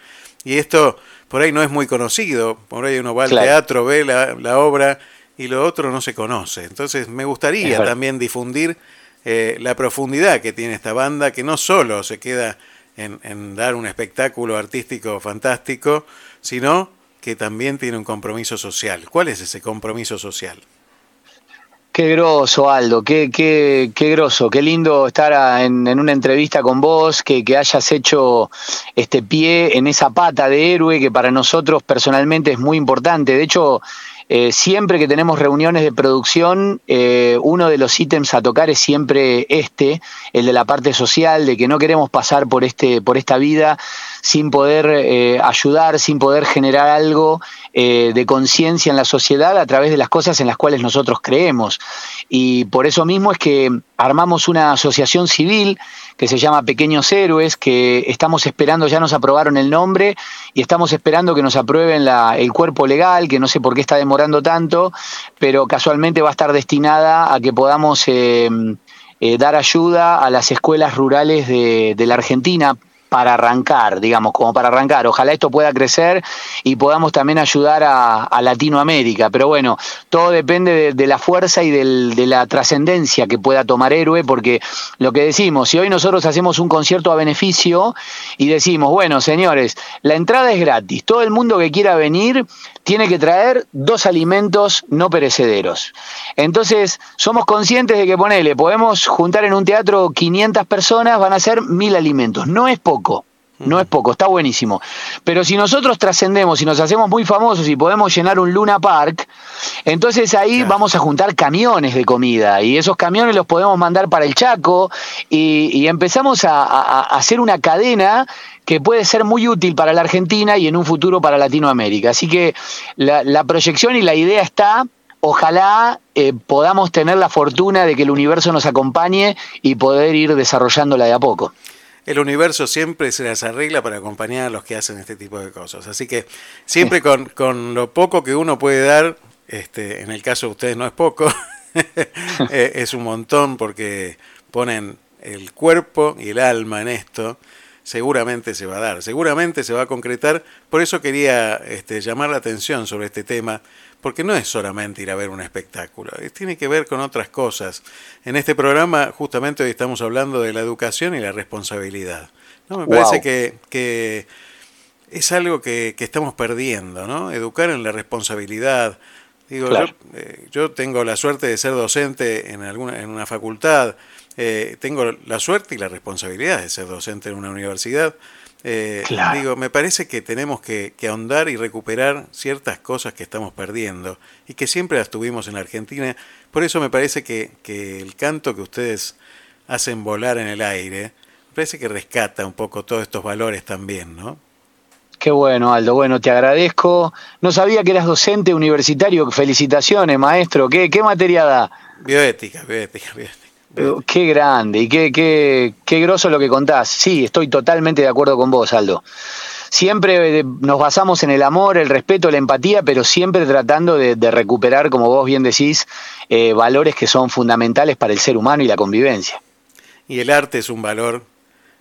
Y esto por ahí no es muy conocido, por ahí uno va al Claro. teatro, ve la, la obra y lo otro no se conoce. Entonces me gustaría también difundir eh, la profundidad que tiene esta banda, que no solo se queda en, en dar un espectáculo artístico fantástico, sino que también tiene un compromiso social. ¿Cuál es ese compromiso social? Qué groso, Aldo, qué, qué, qué groso, qué lindo estar en, en una entrevista con vos, que, que hayas hecho este pie en esa pata de héroe que para nosotros personalmente es muy importante. De hecho, eh, siempre que tenemos reuniones de producción, eh, uno de los ítems a tocar es siempre este, el de la parte social, de que no queremos pasar por, este, por esta vida sin poder eh, ayudar, sin poder generar algo de conciencia en la sociedad a través de las cosas en las cuales nosotros creemos. Y por eso mismo es que armamos una asociación civil que se llama Pequeños Héroes, que estamos esperando, ya nos aprobaron el nombre y estamos esperando que nos aprueben el cuerpo legal, que no sé por qué está demorando tanto, pero casualmente va a estar destinada a que podamos eh, eh, dar ayuda a las escuelas rurales de la Argentina para arrancar, digamos, como para arrancar. Ojalá esto pueda crecer y podamos también ayudar a, Latinoamérica. Pero bueno, todo depende de, la fuerza y de la trascendencia que pueda tomar Héroe, porque lo que decimos, si hoy nosotros hacemos un concierto a beneficio y decimos, bueno, señores, la entrada es gratis, todo el mundo que quiera venir tiene que traer dos alimentos no perecederos. Entonces, somos conscientes de que, ponele, podemos juntar en un teatro 500 personas, van a ser mil alimentos. No es poco. No es poco, está buenísimo. Pero si nosotros trascendemos y nos hacemos muy famosos y podemos llenar un Luna Park, entonces ahí vamos a juntar camiones de comida y esos camiones los podemos mandar para el Chaco y, y empezamos a, a- a hacer una cadena que puede ser muy útil para la Argentina y en un futuro para Latinoamérica. Así que la, la proyección y la idea está ojalá eh, podamos tener la fortuna de que el universo nos acompañe y poder ir desarrollándola de a poco. El universo siempre se las arregla para acompañar a los que hacen este tipo de cosas. Así que siempre con, con lo poco que uno puede dar, este, en el caso de ustedes no es poco, eh, es un montón porque ponen el cuerpo y el alma en esto, seguramente se va a dar, seguramente se va a concretar. Por eso quería este, llamar la atención sobre este tema, porque no es solamente ir a ver un espectáculo, eh, tiene que ver con otras cosas. En este programa justamente hoy estamos hablando de la educación y la responsabilidad. ¿no? Me parece Wow. que, que es algo que, que estamos perdiendo, ¿no? Educar en la responsabilidad. Digo, Claro. yo, eh, yo tengo la suerte de ser docente en, alguna, en una facultad, eh, tengo la suerte y la responsabilidad de ser docente en una universidad. Eh, Claro. Digo, me parece que tenemos que, que ahondar y recuperar ciertas cosas que estamos perdiendo y que siempre las tuvimos en la Argentina. Por eso me parece que, que el canto que ustedes hacen volar en el aire, me parece que rescata un poco todos estos valores también, ¿no? Qué bueno, Aldo. Bueno, te agradezco. No sabía que eras docente universitario. Felicitaciones, maestro. ¿Qué, qué materia da? Bioética, bioética, bioética. Qué grande y qué, qué, qué groso lo que contás. Sí, estoy totalmente de acuerdo con vos, Aldo. Siempre eh, nos basamos en el amor, el respeto, la empatía, pero siempre tratando de, de recuperar, como vos bien decís, eh, valores que son fundamentales para el ser humano y la convivencia. Y el arte es un valor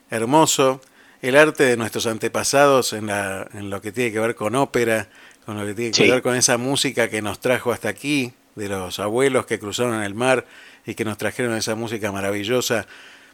hermoso. El arte de nuestros antepasados en, la, en lo que tiene que ver con ópera, con lo que tiene que Sí. ver con esa música que nos trajo hasta aquí, de los abuelos que cruzaron el mar y que nos trajeron esa música maravillosa.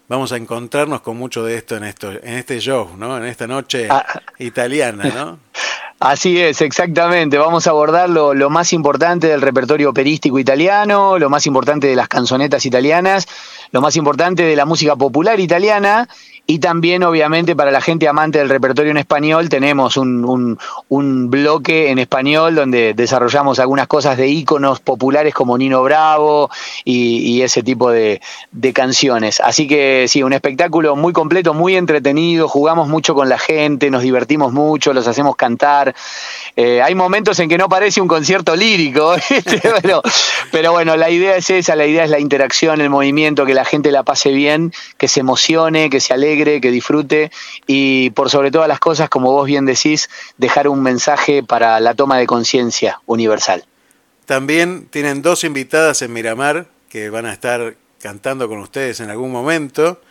Vamos a encontrarnos con mucho de esto en esto, en este show, ¿no? En esta noche Ah. italiana, ¿no? Así es, exactamente. Vamos a abordar lo, lo más importante del repertorio operístico italiano, lo más importante de las canzonetas italianas, lo más importante de la música popular italiana y también, obviamente, para la gente amante del repertorio en español, tenemos un, un- un bloque en español donde desarrollamos algunas cosas de íconos populares como Nino Bravo y, y ese tipo de, de canciones. Así que sí, un espectáculo muy completo, muy entretenido, jugamos mucho con la gente, nos divertimos mucho, los hacemos cantar. Eh, hay momentos en que no parece un concierto lírico, pero, pero bueno, la idea es esa, la idea es la interacción, el movimiento, que la gente la pase bien, que se emocione, que se alegre, que disfrute y por sobre todas las cosas, como vos bien decís, dejar un mensaje para la toma de conciencia universal. También tienen dos invitadas en Miramar que van a estar cantando con ustedes en algún momento,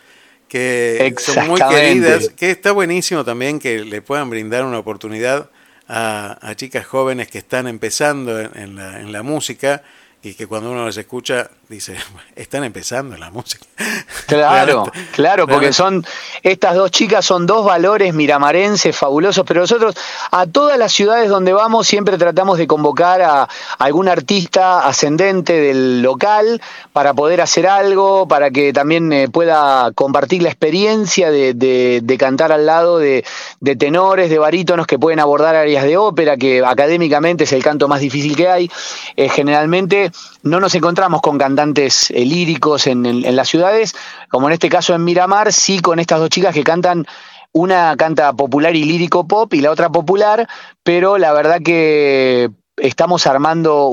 que son muy queridas, que está buenísimo también que le puedan brindar una oportunidad a, a chicas jóvenes que están empezando en, en la, en la música y que cuando uno les escucha dice, están empezando en la música. Claro, claro, porque son estas dos chicas son dos valores miramarenses fabulosos, pero nosotros a todas las ciudades donde vamos siempre tratamos de convocar a algún artista ascendente del local para poder hacer algo, para que también eh, pueda compartir la experiencia de, de- de cantar al lado de, de tenores, de barítonos que pueden abordar áreas de ópera, que académicamente es el canto más difícil que hay. Eh, generalmente no nos encontramos con cantantes eh, líricos en, las ciudades, como en este caso en Miramar, sí con estas dos chicas que cantan, una canta popular y lírico pop y la otra popular, pero la verdad que estamos armando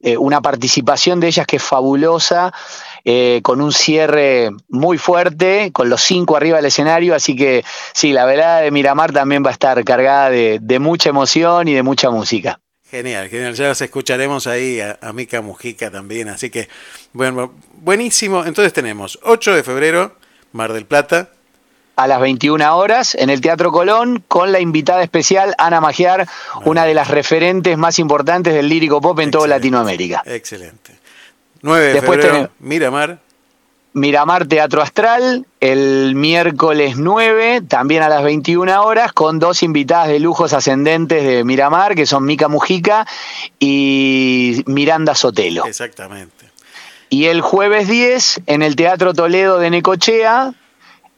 eh, una participación de ellas que es fabulosa, eh, con un cierre muy fuerte, con los cinco arriba del escenario, así que sí, la velada de Miramar también va a estar cargada de mucha emoción y de mucha música. Genial, genial. Ya las escucharemos ahí a, a Mica Mujica también. Así que, bueno, buenísimo. Entonces tenemos 8 de febrero, Mar del Plata. a las 21 horas en el Teatro Colón con la invitada especial Ana Magiar, una de las referentes más importantes del lírico pop en toda Latinoamérica. Excelente. 9 de Después febrero, tenemos- Miramar. Miramar Teatro Astral el miércoles 9, también a las 21 horas, con dos invitadas de lujos ascendentes de Miramar, que son Mica Mujica y Miranda Sotelo. Exactamente. Y el jueves 10 en el Teatro Toledo de Necochea,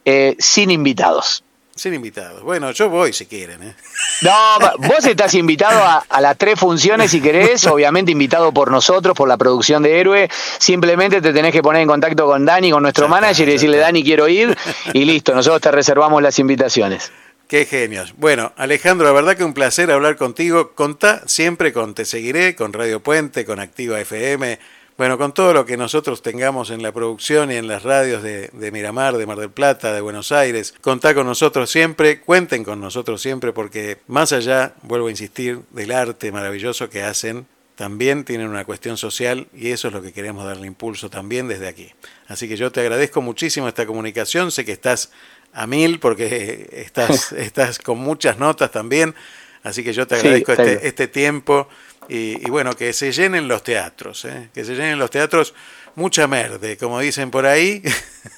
eh, sin invitados. Sin invitados. Bueno, yo voy si quieren. ¿eh? No, vos estás invitado a, a las tres funciones si querés, obviamente invitado por nosotros, por la producción de Héroe. Simplemente te tenés que poner en contacto con Dani, con nuestro manager, y decirle, Dani, quiero ir, y listo, nosotros te reservamos las invitaciones. Qué genios. Bueno, Alejandro, la verdad que un placer hablar contigo. Contá siempre con Te Seguiré, con Radio Puente, con Activa FM, bueno, con todo lo que nosotros tengamos en la producción y en las radios de, de, Miramar, de Mar del Plata, de Buenos Aires, contá con nosotros siempre, cuenten con nosotros siempre, porque más allá, vuelvo a insistir, del arte maravilloso que hacen, también tienen una cuestión social y eso es lo que queremos darle impulso también desde aquí. Así que yo te agradezco muchísimo esta comunicación, sé que estás a mil porque estás, estás con muchas notas también, así que yo te agradezco sí, este, este tiempo. Y, y, bueno, que se llenen los teatros, ¿eh? que se llenen los teatros mucha merde, como dicen por ahí.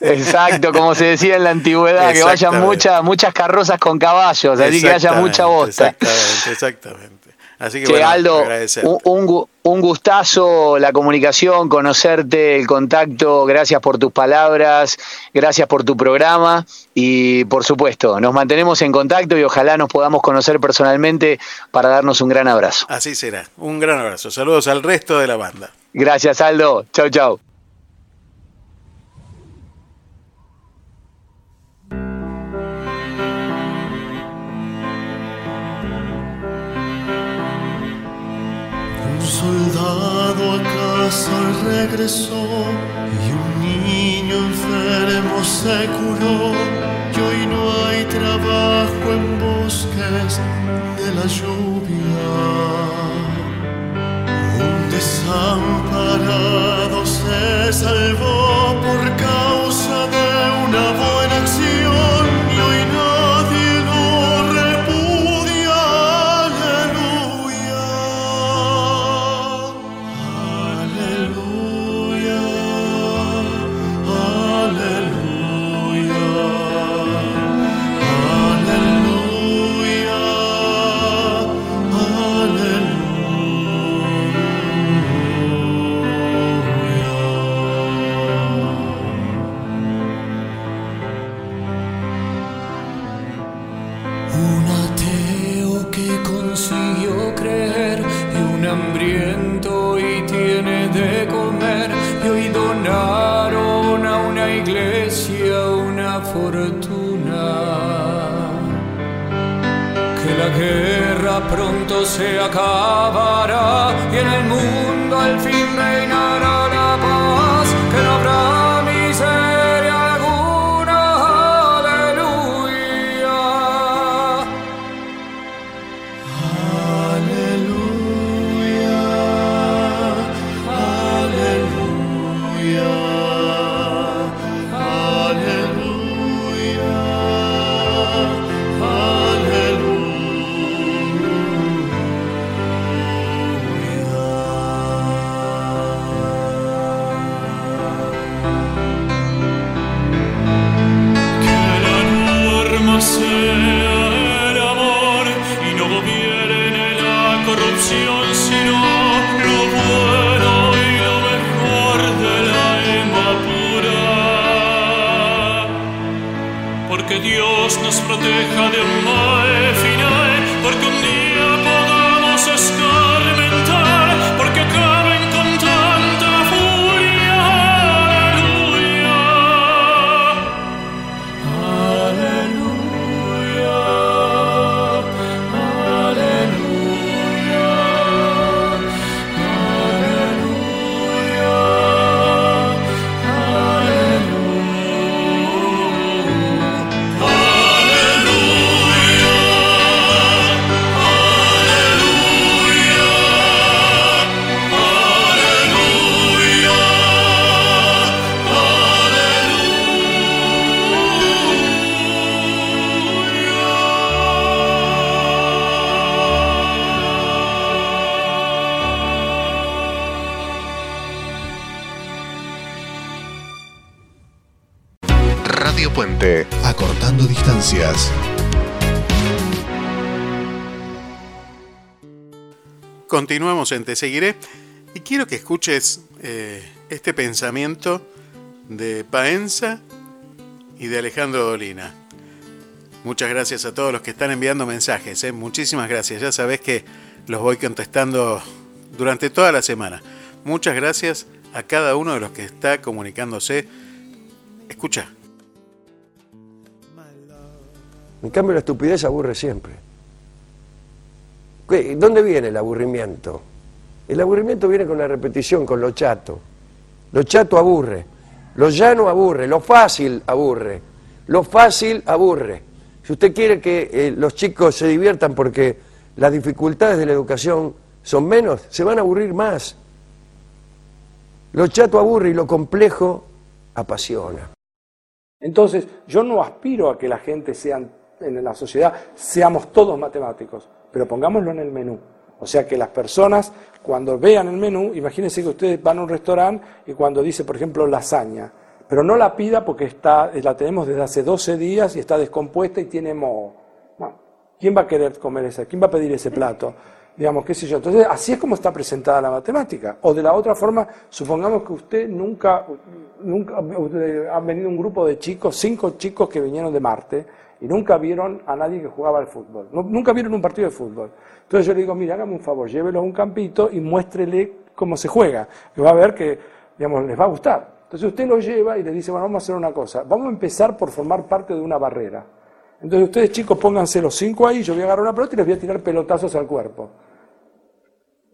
Exacto, como se decía en la antigüedad, que vayan muchas muchas carrozas con caballos, así que haya mucha bosta. Exactamente, exactamente. Así que, bueno, Aldo, un, un, gustazo la comunicación, conocerte, el contacto. Gracias por tus palabras, gracias por tu programa y por supuesto, nos mantenemos en contacto y ojalá nos podamos conocer personalmente para darnos un gran abrazo. Así será, un gran abrazo. Saludos al resto de la banda. Gracias, Aldo. Chau, chau. A casa regresó y un niño enfermo se curó. Y hoy no hay trabajo en bosques de la lluvia. Un desamparado se salvó pronto se acabará y en el mundo nos Continuamos en Te Seguiré y quiero que escuches eh, este pensamiento de Paenza y de Alejandro Dolina. Muchas gracias a todos los que están enviando mensajes, eh, muchísimas gracias. Ya sabés que los voy contestando durante toda la semana. Muchas gracias a cada uno de los que está comunicándose. Escucha. En cambio, la estupidez aburre siempre. ¿Qué- ¿Dónde viene el aburrimiento? El aburrimiento viene con la repetición, con lo chato. Lo chato aburre, lo llano aburre, lo fácil aburre, lo fácil aburre. Si usted quiere que eh, los chicos se diviertan porque las dificultades de la educación son menos, se van a aburrir más. Lo chato aburre y lo complejo apasiona. Entonces, yo no aspiro a que la gente sea, en la sociedad, seamos todos matemáticos, pero pongámoslo en el menú. O sea, que las personas, cuando vean el menú, imagínense que ustedes van a un restaurante y cuando dice, por ejemplo, lasaña, pero no la pida porque está, la tenemos desde hace 12 días y está descompuesta y tiene moho. Bueno, ¿quién va a querer comer esa? ¿Quién va a pedir ese plato? Digamos, qué sé yo. Entonces, así es como está presentada la matemática. O de la otra forma, supongamos que usted nunca, nunca han venido un grupo de chicos, cinco chicos que vinieron de Marte y nunca vieron a nadie que jugaba al fútbol. Nunca vieron un partido de fútbol. Entonces yo le digo, mira, hágame un favor, llévelo a un campito y muéstrele cómo se juega. Que va a ver que, digamos, les va a gustar. Entonces usted lo lleva y le dice, bueno, vamos a hacer una cosa. Vamos a empezar por formar parte de una barrera. Entonces ustedes chicos pónganse los cinco ahí, yo voy a agarrar una pelota y les voy a tirar pelotazos al cuerpo.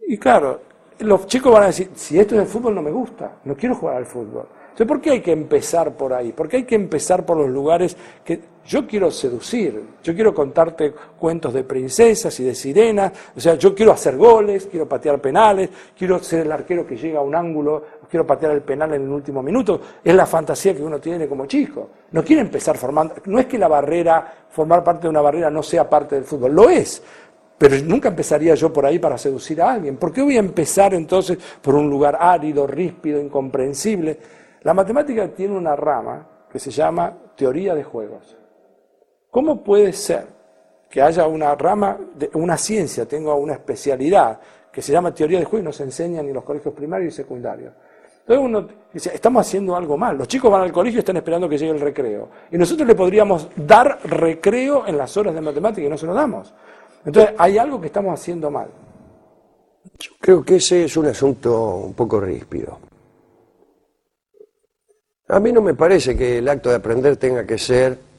Y claro, los chicos van a decir, si esto es el fútbol no me gusta, no quiero jugar al fútbol. Entonces, ¿por qué hay que empezar por ahí? ¿Por qué hay que empezar por los lugares que yo quiero seducir? Yo quiero contarte cuentos de princesas y de sirenas, o sea, yo quiero hacer goles, quiero patear penales, quiero ser el arquero que llega a un ángulo, quiero patear el penal en el último minuto. Es la fantasía que uno tiene como chico. No quiere empezar formando, no es que la barrera, formar parte de una barrera no sea parte del fútbol, lo es. Pero nunca empezaría yo por ahí para seducir a alguien. ¿Por qué voy a empezar entonces por un lugar árido, ríspido, incomprensible? La matemática tiene una rama que se llama teoría de juegos. ¿Cómo puede ser que haya una rama, de, una ciencia, tenga una especialidad que se llama teoría de juegos y no se enseña ni en los colegios primarios y secundarios? Entonces uno dice, estamos haciendo algo mal. Los chicos van al colegio y están esperando que llegue el recreo. Y nosotros le podríamos dar recreo en las horas de matemática y no se lo damos. Entonces hay algo que estamos haciendo mal. Creo que ese es un asunto un poco ríspido. A mí no me parece que el acto de aprender tenga que ser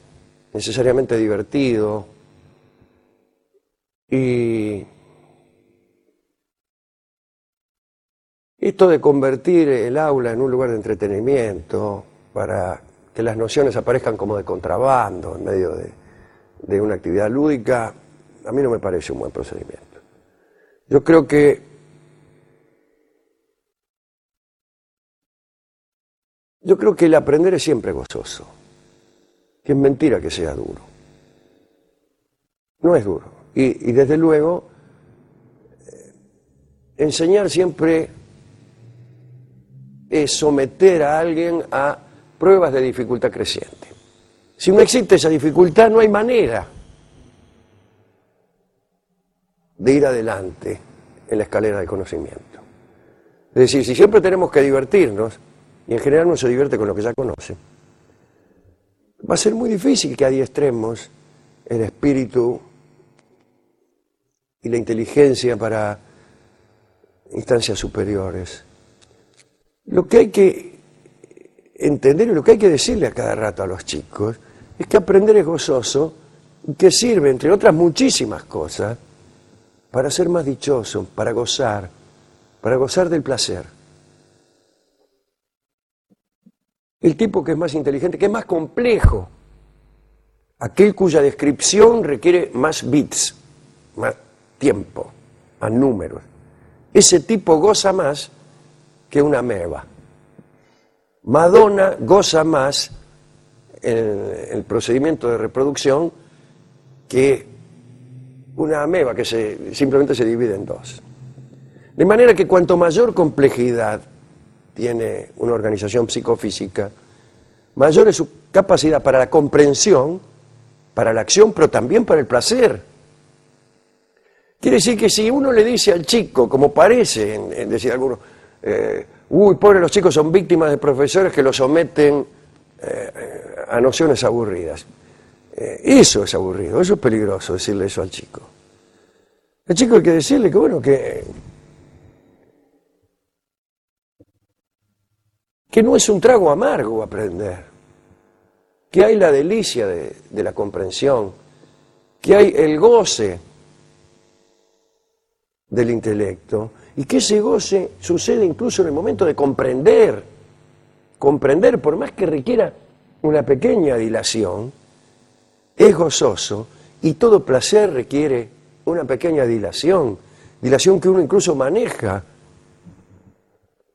necesariamente divertido y esto de convertir el aula en un lugar de entretenimiento para que las nociones aparezcan como de contrabando en medio de, de una actividad lúdica, a mí no me parece un buen procedimiento. Yo creo que yo creo que el aprender es siempre gozoso. Que es mentira que sea duro. No es duro. Y, desde luego, eh, enseñar siempre es someter a alguien a pruebas de dificultad creciente. Si no existe esa dificultad, no hay manera de ir adelante en la escalera del conocimiento. Es decir, si siempre tenemos que divertirnos, y en general uno se divierte con lo que ya conoce, va a ser muy difícil que adiestremos el espíritu y la inteligencia para instancias superiores. Lo que hay que entender y lo que hay que decirle a cada rato a los chicos es que aprender es gozoso y que sirve, entre otras muchísimas cosas, para ser más dichoso, para gozar, para gozar del placer. El tipo que es más inteligente, que es más complejo, aquel cuya descripción requiere más bits, más tiempo, más números. Ese tipo goza más que una meba. Madonna goza más el, el procedimiento de reproducción que una ameba que se, simplemente se divide en dos. De manera que cuanto mayor complejidad tiene una organización psicofísica, mayor es su capacidad para la comprensión, para la acción, pero también para el placer. Quiere decir que si uno le dice al chico, como parece en, decir algunos, eh, uy, pobre, los chicos son víctimas de profesores que los someten eh, a nociones aburridas. Eh, eso es aburrido, eso es peligroso decirle eso al chico. Al chico hay que decirle que, bueno, que, que no es un trago amargo aprender, que hay la delicia de, la comprensión, que hay el goce del intelecto y que ese goce sucede incluso en el momento de comprender, comprender por más que requiera una pequeña dilación, es gozoso y todo placer requiere una pequeña dilación, dilación que uno incluso maneja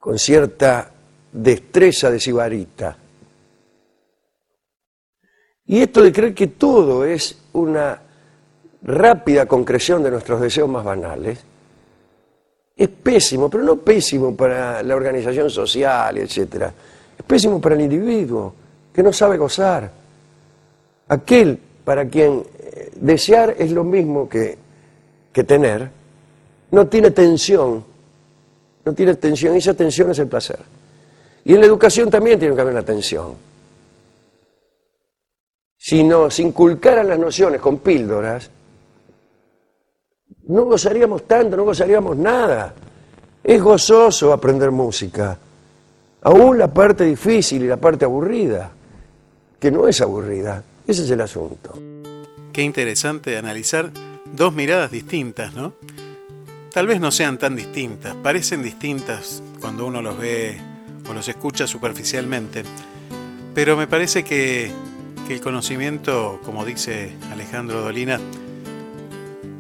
con cierta destreza de sibarita. Y esto de creer que todo es una rápida concreción de nuestros deseos más banales, es pésimo, pero no pésimo para la organización social, etc. Es pésimo para el individuo que no sabe gozar. Aquel para quien eh, desear es lo mismo que, que tener, no tiene tensión, no tiene tensión, y esa tensión es el placer. Y en la educación también tiene que haber una tensión. Si nos inculcaran las nociones con píldoras, no gozaríamos tanto, no gozaríamos nada. Es gozoso aprender música, aún la parte difícil y la parte aburrida, que no es aburrida, ese es el asunto. Qué interesante analizar dos miradas distintas, ¿no? Tal vez no sean tan distintas, parecen distintas cuando uno los ve o los escucha superficialmente, pero me parece que, el conocimiento, como dice Alejandro Dolina,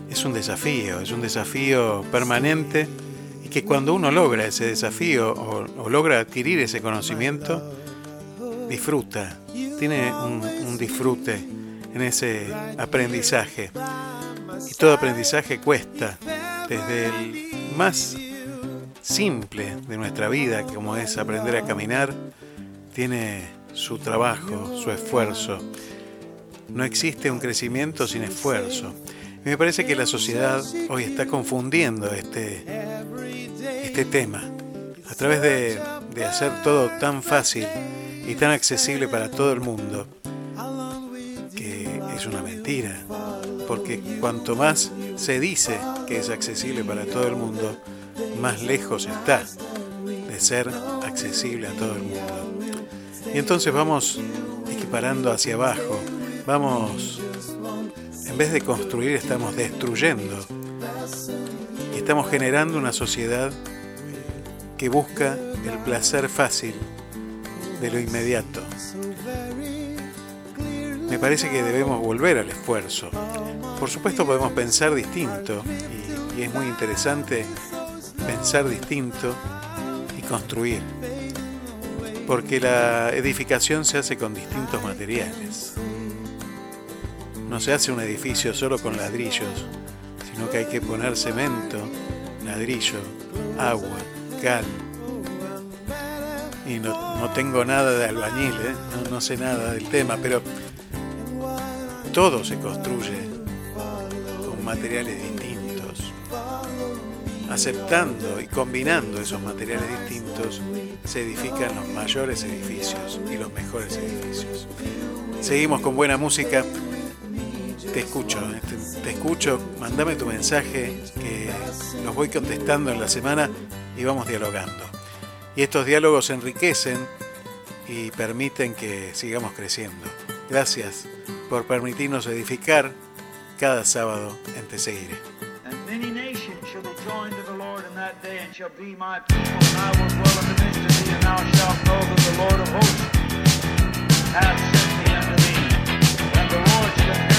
es un desafío, es un desafío permanente y que cuando uno logra ese desafío o, o logra adquirir ese conocimiento, disfruta, tiene un, un disfrute en ese aprendizaje. Y todo aprendizaje cuesta, desde el más simple de nuestra vida, como es aprender a caminar, tiene su trabajo, su esfuerzo. No existe un crecimiento sin esfuerzo. Me parece que la sociedad hoy está confundiendo este, este tema. A través de, de hacer todo tan fácil y tan accesible para todo el mundo, que es una mentira. Porque cuanto más se dice que es accesible para todo el mundo, más lejos está de ser accesible a todo el mundo. Y entonces vamos equiparando hacia abajo, vamos, en vez de construir, estamos destruyendo y estamos generando una sociedad que busca el placer fácil de lo inmediato. Me parece que debemos volver al esfuerzo. Por supuesto podemos pensar distinto y, y es muy interesante pensar distinto y construir. Porque la edificación se hace con distintos materiales. No se hace un edificio solo con ladrillos, sino que hay que poner cemento, ladrillo, agua, cal. Y no, no tengo nada de albañil, ¿eh? no, no sé nada del tema, pero todo se construye con materiales distintos. Aceptando y combinando esos materiales distintos, se edifican los mayores edificios y los mejores edificios. Seguimos con buena música. Te escucho, ¿eh? te, escucho, mandame tu mensaje que los voy contestando en la semana y vamos dialogando. Y estos diálogos enriquecen y permiten que sigamos creciendo. Gracias por permitirnos edificar cada sábado en Te Seguiré. That day, and shall be my people, and I will dwell in the midst of thee, and thou shalt know that the Lord of hosts hath sent me unto thee. And the Lord shall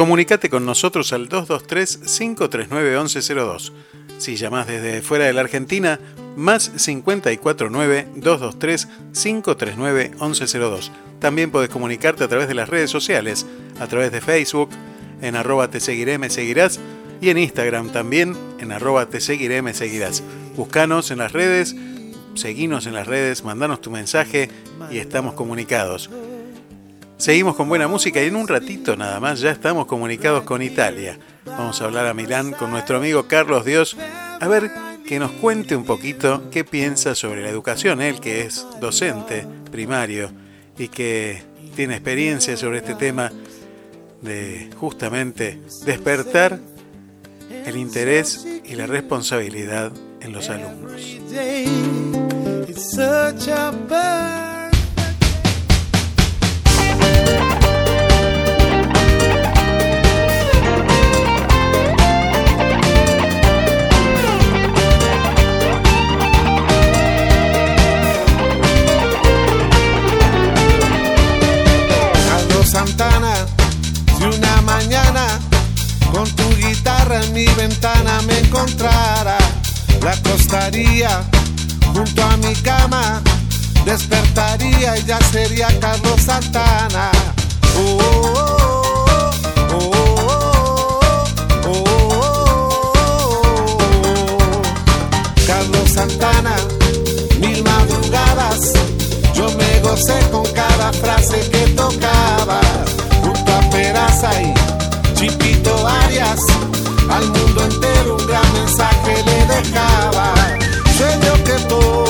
Comunicate con nosotros al 223-539-1102. Si llamás desde fuera de la Argentina, más 549-223-539-1102. También podés comunicarte a través de las redes sociales, a través de Facebook, en arroba te seguiré, me seguirás, y en Instagram también, en arroba te seguiré, me seguirás. Buscanos en las redes, seguinos en las redes, mandanos tu mensaje y estamos comunicados. Seguimos con buena música y en un ratito nada más ya estamos comunicados con Italia. Vamos a hablar a Milán con nuestro amigo Carlos Dios, a ver que nos cuente un poquito qué piensa sobre la educación, él que es docente primario y que tiene experiencia sobre este tema de justamente despertar el interés y la responsabilidad en los alumnos. Santana, si una mañana con tu guitarra en mi ventana me encontrara, la acostaría junto a mi cama, despertaría y ya sería Carlos Santana. Oh, oh, oh, oh, oh, oh. Carlos Santana, mil madrugadas, yo me gocé con cada frase que tocaba, al mundo entero un gran mensaje le dejaba. Sueño que toco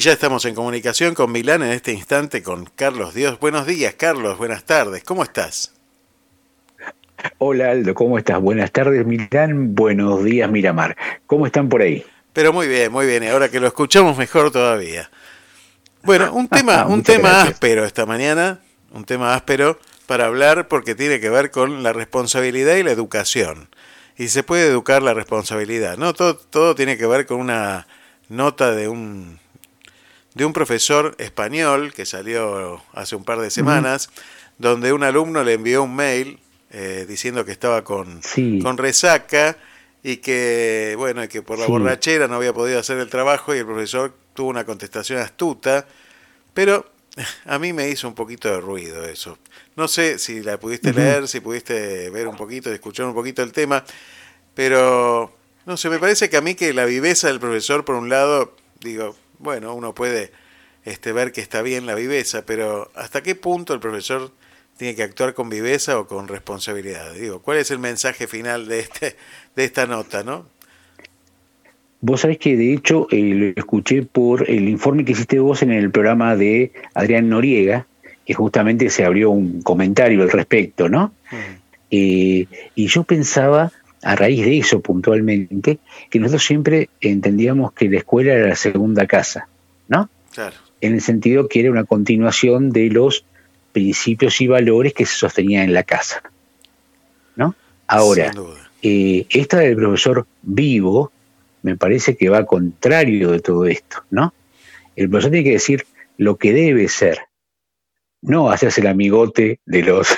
Y ya estamos en comunicación con Milán en este instante con Carlos Dios. Buenos días, Carlos. Buenas tardes. ¿Cómo estás? Hola Aldo, ¿cómo estás? Buenas tardes Milán, buenos días Miramar. ¿Cómo están por ahí? Pero muy bien, muy bien. Ahora que lo escuchamos mejor todavía. Bueno, un tema, un tema áspero esta mañana, un tema áspero para hablar porque tiene que ver con la responsabilidad y la educación. Y se puede educar la responsabilidad, ¿no? Todo, todo tiene que ver con una nota de un de un profesor español que salió hace un par de semanas, donde un alumno le envió un mail eh, diciendo que estaba con, con resaca y que, bueno, que por la borrachera no había podido hacer el trabajo y el profesor tuvo una contestación astuta, pero a mí me hizo un poquito de ruido eso. No sé si la pudiste leer, si pudiste ver un poquito, escuchar un poquito el tema, pero no sé, me parece que a mí que la viveza del profesor, por un lado, digo, bueno, uno puede este, ver que está bien la viveza, pero ¿hasta qué punto el profesor tiene que actuar con viveza o con responsabilidad? Digo, ¿cuál es el mensaje final de, este, de esta nota, no? Vos sabés que de hecho eh, lo escuché por el informe que hiciste vos en el programa de Adrián Noriega, que justamente se abrió un comentario al respecto, ¿no? Eh, y yo pensaba, a raíz de eso puntualmente, que nosotros siempre entendíamos que la escuela era la segunda casa, ¿no? Claro. En el sentido que era una continuación de los principios y valores que se sostenían en la casa, ¿no? Ahora, eh, esta del profesor vivo me parece que va contrario de todo esto, ¿no? El profesor tiene que decir lo que debe ser, no hacerse el amigote de los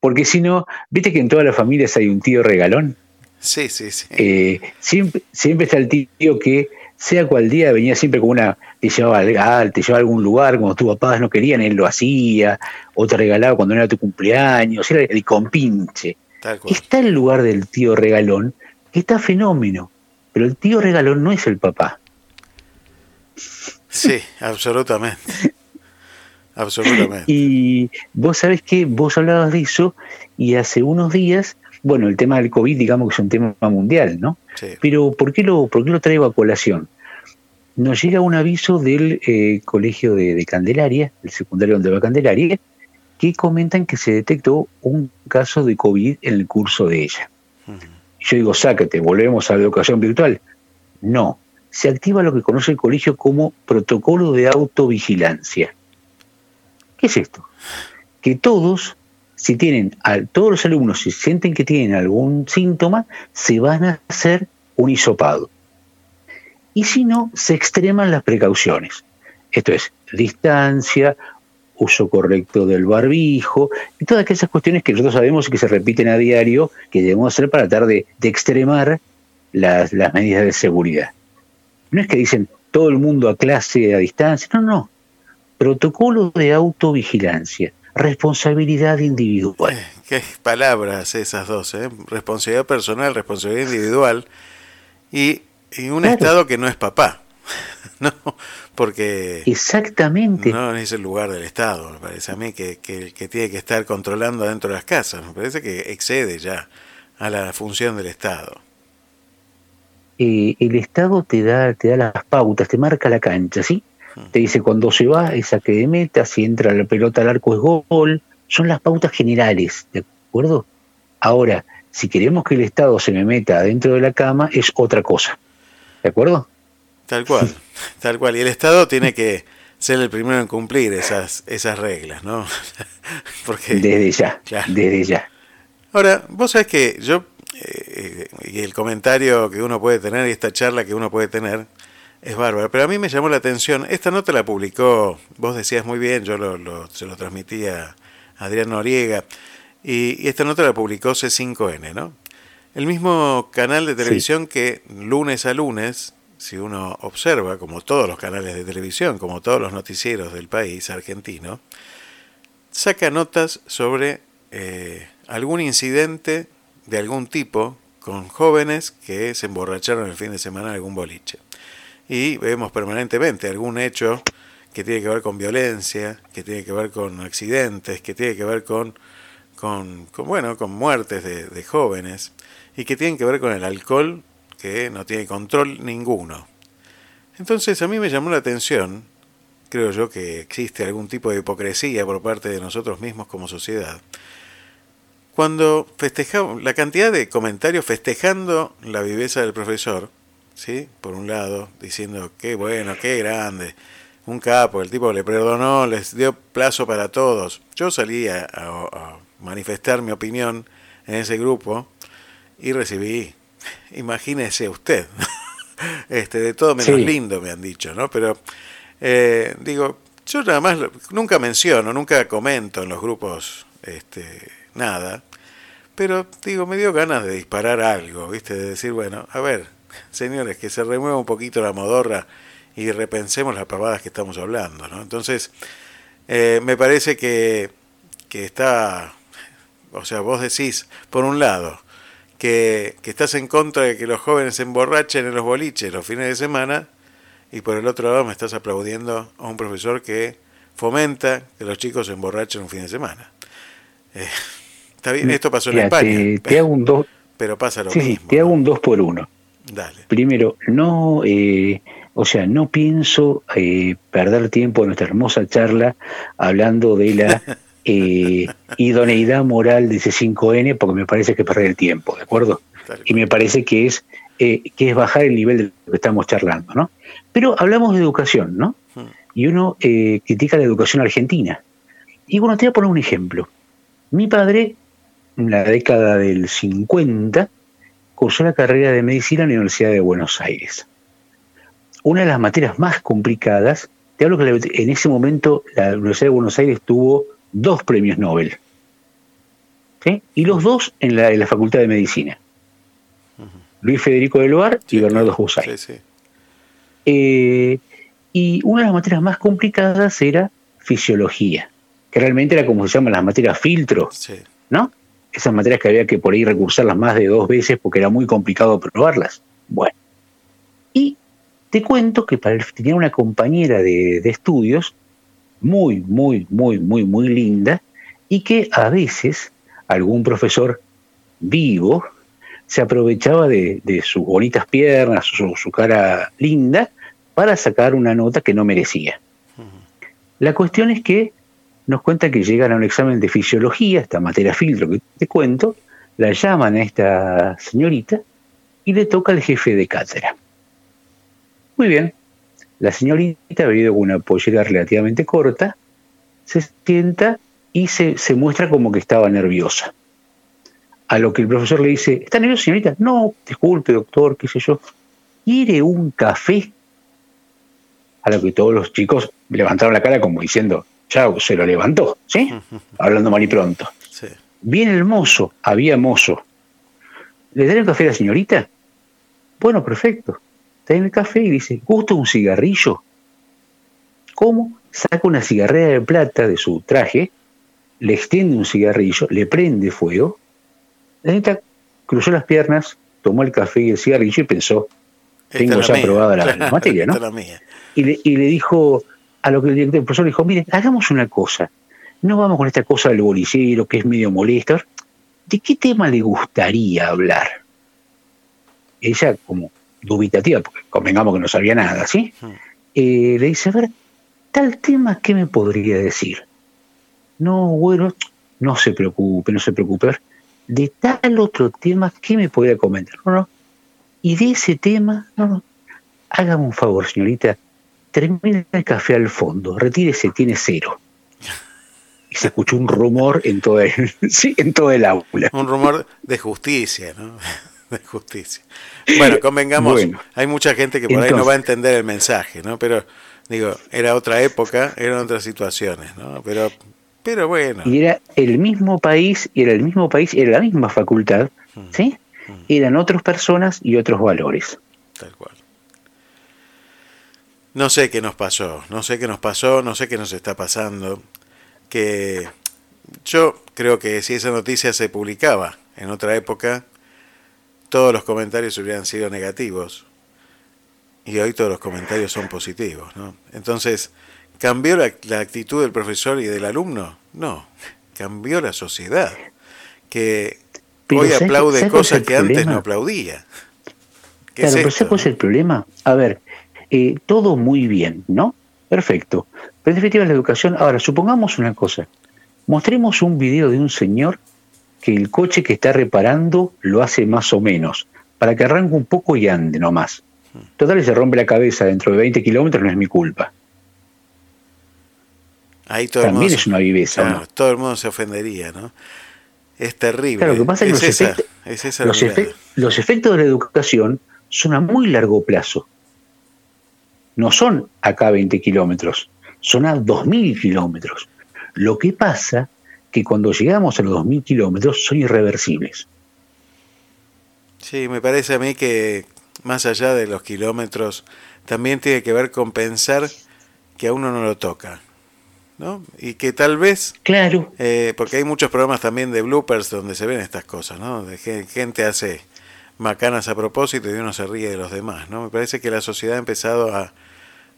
Porque si no, viste que en todas las familias hay un tío regalón. Sí, sí, sí. Eh, siempre, siempre está el tío que, sea cual día, venía siempre con una, te llevaba al, te llevaba a algún lugar, cuando tus papás no querían, él lo hacía, o te regalaba cuando no era tu cumpleaños, era el compinche. Está el lugar del tío regalón, que está fenómeno, pero el tío regalón no es el papá. Sí, absolutamente. Absolutamente. Y vos sabés que vos hablabas de eso y hace unos días, bueno, el tema del COVID digamos que es un tema mundial, ¿no? Pero ¿por qué, lo, ¿por qué lo traigo a colación? Nos llega un aviso del eh, colegio de, Candelaria, el secundario donde va Candelaria, que comentan que se detectó un caso de COVID en el curso de ella. Yo digo, sácate, volvemos a la educación virtual. No, se activa lo que conoce el colegio como protocolo de autovigilancia. ¿Qué es esto? Que todos, si tienen, todos los alumnos, si sienten que tienen algún síntoma, se van a hacer un hisopado. Y si no, se extreman las precauciones. Esto es, distancia, uso correcto del barbijo, y todas aquellas cuestiones que nosotros sabemos y que se repiten a diario, que debemos hacer para tratar de, extremar las, las, medidas de seguridad. No es que dicen todo el mundo a clase a distancia, no, no protocolo de autovigilancia, responsabilidad individual. Eh, qué palabras esas dos, ¿eh? responsabilidad personal, responsabilidad individual y, un Estado que no es papá. no, porque exactamente no es el lugar del Estado, me parece a mí que, que, tiene que estar controlando adentro de las casas, me parece que excede ya a la función del Estado. Eh, el Estado te da, te da las pautas, te marca la cancha, ¿sí? Te dice cuando se va es saque de meta, si entra la pelota al arco es gol. Son las pautas generales, ¿de acuerdo? Ahora, si queremos que el Estado se me meta dentro de la cama, es otra cosa. ¿De acuerdo? Tal cual, tal cual. Y el Estado tiene que ser el primero en cumplir esas, esas reglas, ¿no? Porque, desde ya, desde ya. Ahora, vos sabés que yo, eh, y el comentario que uno puede tener y esta charla que uno puede tener, es bárbaro, pero a mí me llamó la atención, esta nota la publicó, vos decías muy bien, yo lo, se lo transmití a Adrián Noriega, y, esta nota la publicó C5N, ¿no? El mismo canal de televisión que lunes a lunes, si uno observa, como todos los canales de televisión, como todos los noticieros del país argentino, saca notas sobre eh, algún incidente de algún tipo con jóvenes que se emborracharon el fin de semana en algún boliche y vemos permanentemente algún hecho que tiene que ver con violencia, que tiene que ver con accidentes, que tiene que ver con, con, bueno, con muertes de, jóvenes y que tienen que ver con el alcohol que no tiene control ninguno. Entonces a mí me llamó la atención, creo yo que existe algún tipo de hipocresía por parte de nosotros mismos como sociedad, cuando festejamos, la cantidad de comentarios festejando la viveza del profesor, ¿sí? Por un lado, diciendo, qué bueno, qué grande, un capo, el tipo le perdonó, les dio plazo para todos. Yo salí a, a manifestar mi opinión en ese grupo y recibí, imagínese usted, este, de todo menos lindo me han dicho, ¿no? Pero eh, digo, yo nada más nunca menciono, nunca comento en los grupos este, nada, pero digo, me dio ganas de disparar algo, ¿viste? De decir, bueno, a ver, señores, que se remueva un poquito la modorra y repensemos las pavadas que estamos hablando, ¿no? Entonces, eh, me parece que, que está, o sea, vos decís, por un lado, que, que, estás en contra de que los jóvenes se emborrachen en los boliches los fines de semana y por el otro lado me estás aplaudiendo a un profesor que fomenta que los chicos se emborrachen un fin de semana. Eh, está bien, esto pasó en España. Te, hago un dos, pero pasa lo sí, mismo. te hago un dos por uno. Dale. Primero, no, eh, o sea, no pienso eh, perder tiempo en nuestra hermosa charla hablando de la eh, idoneidad moral de ese 5N porque me parece que es perder el tiempo, ¿de acuerdo? Y me parece que es, eh, que es bajar el nivel de lo que estamos charlando, ¿no? Pero hablamos de educación, ¿no? Y uno eh, critica la educación argentina. Y bueno, te voy a poner un ejemplo. Mi padre, en la década del 50, cursó la carrera de medicina en la Universidad de Buenos Aires. Una de las materias más complicadas, te hablo que en ese momento la Universidad de Buenos Aires tuvo dos premios Nobel. ¿sí? Y los dos en la, en la, Facultad de Medicina. Luis Federico del Loar y Bernardo Jusay. Sí, sí. Eh, y una de las materias más complicadas era fisiología, que realmente era como se llaman las materias filtro, ¿no? Esas materias que había que por ahí recursarlas más de dos veces porque era muy complicado probarlas. Bueno. Y te cuento que para el, tenía una compañera de, de estudios muy, muy, muy, muy, muy linda y que a veces algún profesor vivo se aprovechaba de, de sus bonitas piernas, su, su, cara linda, para sacar una nota que no merecía. La cuestión es que nos cuenta que llegan a un examen de fisiología, esta materia filtro que te cuento, la llaman a esta señorita y le toca al jefe de cátedra. Muy bien, la señorita, venido con una pollera relativamente corta, se sienta y se, se, muestra como que estaba nerviosa. A lo que el profesor le dice, ¿está nerviosa señorita? No, disculpe doctor, qué sé yo. ¿Quiere un café? A lo que todos los chicos levantaron la cara como diciendo, chao, se lo levantó, ¿sí? Hablando mal y pronto. Sí. Viene el mozo, había mozo. ¿Le daré un café a la señorita? Bueno, perfecto está en el café y dice, ¿gusta un cigarrillo? ¿Cómo? Saca una cigarrera de plata de su traje, le extiende un cigarrillo, le prende fuego. La neta cruzó las piernas, tomó el café y el cigarrillo y pensó, tengo ya aprobada la, la, materia, ¿no? La mía. Y, le, y le dijo, a lo que el profesor le dijo, mire, hagamos una cosa, no vamos con esta cosa del bolicero que es medio molesto, ¿de qué tema le gustaría hablar? Ella, como dubitativa, porque convengamos que no sabía nada, ¿sí? Eh, le dice, a ver, tal tema, ¿qué me podría decir? No, bueno, no se preocupe, no se preocupe. A ver, de tal otro tema, ¿qué me podría comentar? No, no. Y de ese tema, no, no. Hágame un favor, señorita, termine el café al fondo, retírese, tiene cero. Y se escuchó un rumor en todo el, sí, en todo el aula. Un rumor de justicia, ¿no? de justicia. Bueno, convengamos, bueno, hay mucha gente que por entonces, ahí no va a entender el mensaje, ¿no? Pero digo, era otra época, eran otras situaciones, ¿no? Pero pero bueno. Y era el mismo país, y era el mismo país, era la misma facultad, ¿sí? Eran otras personas y otros valores. Tal cual. No sé qué nos pasó, no sé qué nos pasó, no sé qué nos está pasando. Que yo creo que si esa noticia se publicaba en otra época, todos los comentarios hubieran sido negativos y hoy todos los comentarios son positivos. ¿no? Entonces, ¿cambió la, la, actitud del profesor y del alumno? No, cambió la sociedad, que pero hoy aplaude cosas que antes no aplaudía. ¿Qué claro, es pero ¿sabes cuál es el problema? A ver, Eh, todo muy bien, ¿no? Perfecto. Pero en definitiva la educación, ahora supongamos una cosa, mostremos un video de un señor que el coche que está reparando lo hace más o menos, para que arranque un poco y ande nomás. Total, se rompe la cabeza dentro de 20 kilómetros, no es mi culpa. Ahí todo También el mundo, es una viveza, claro, ¿no? todo el mundo se ofendería, ¿no? Es terrible. Claro, lo que pasa es que los, esa, efectos, es los efectos de la educación son a muy largo plazo. No son acá a 20 kilómetros, son a 2.000 kilómetros. Lo que pasa que cuando llegamos a los 2.000 kilómetros son irreversibles. Sí, me parece a mí que más allá de los kilómetros, también tiene que ver con pensar que a uno no lo toca. ¿no? Y que tal vez... Claro. eh, porque hay muchos programas también de bloopers donde se ven estas cosas, ¿no? De gente hace macanas a propósito y uno se ríe de los demás, ¿no? Me parece que la sociedad ha empezado a,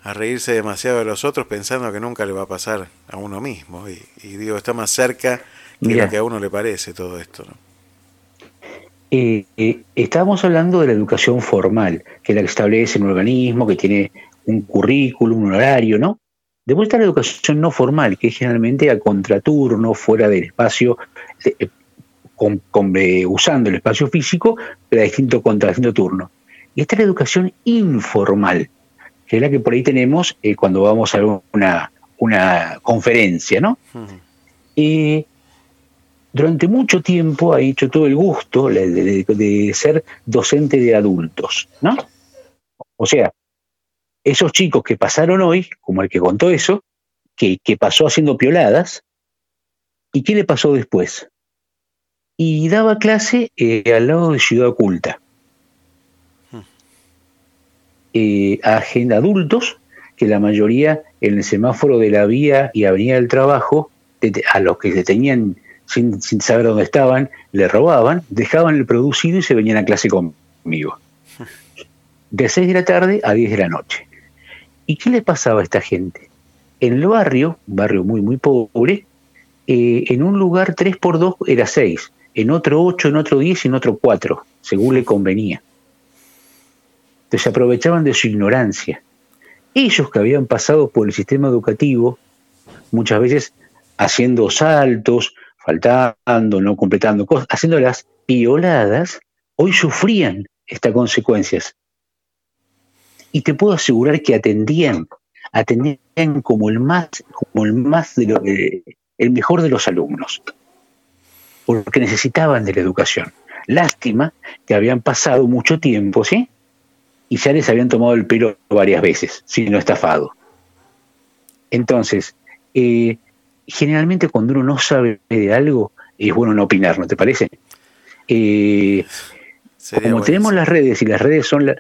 a reírse demasiado de los otros pensando que nunca le va a pasar a uno mismo. Y, y digo, está más cerca que Mira. lo que a uno le parece todo esto, ¿no? Eh, eh, estábamos hablando de la educación formal, que es la que establece un organismo, que tiene un currículum, un horario, ¿no? De vuelta a la educación no formal, que es generalmente a contraturno, fuera del espacio, eh, con- con- eh, usando el espacio físico, pero a distinto contra distinto turno. Y esta es la educación informal, que es la que por ahí tenemos eh, cuando vamos a una, una conferencia, ¿no? Eh, durante mucho tiempo ha hecho todo el gusto de, de- de ser docente de adultos, ¿no? O sea, esos chicos que pasaron hoy, como el que contó eso, que, que pasó haciendo pioladas, ¿y qué le pasó después? Y daba clase eh, al lado de Ciudad Oculta. Eh, a adultos que la mayoría en el semáforo de la vía y avenida del trabajo, a los que se tenían sin, sin saber dónde estaban, le robaban, dejaban el producido y se venían a clase conmigo. De 6 de la tarde a 10 de la noche. ¿Y qué le pasaba a esta gente? En el barrio, un barrio muy, muy pobre, eh, en un lugar 3 por 2 era 6, en otro 8, en otro 10 y en otro 4, según le convenía. Entonces aprovechaban de su ignorancia. Ellos que habían pasado por el sistema educativo, muchas veces haciendo saltos, faltando, no completando cosas, haciendo las pioladas, hoy sufrían estas consecuencias. Y te puedo asegurar que atendían, atendían como el más, como el más de el mejor de los alumnos, porque necesitaban de la educación. Lástima que habían pasado mucho tiempo, ¿sí? Y ya les habían tomado el pelo varias veces, si no estafado. Entonces, eh, generalmente cuando uno no sabe de algo, es bueno no opinar, ¿no te parece? Eh, como buenísimo. tenemos las redes y las redes son, la-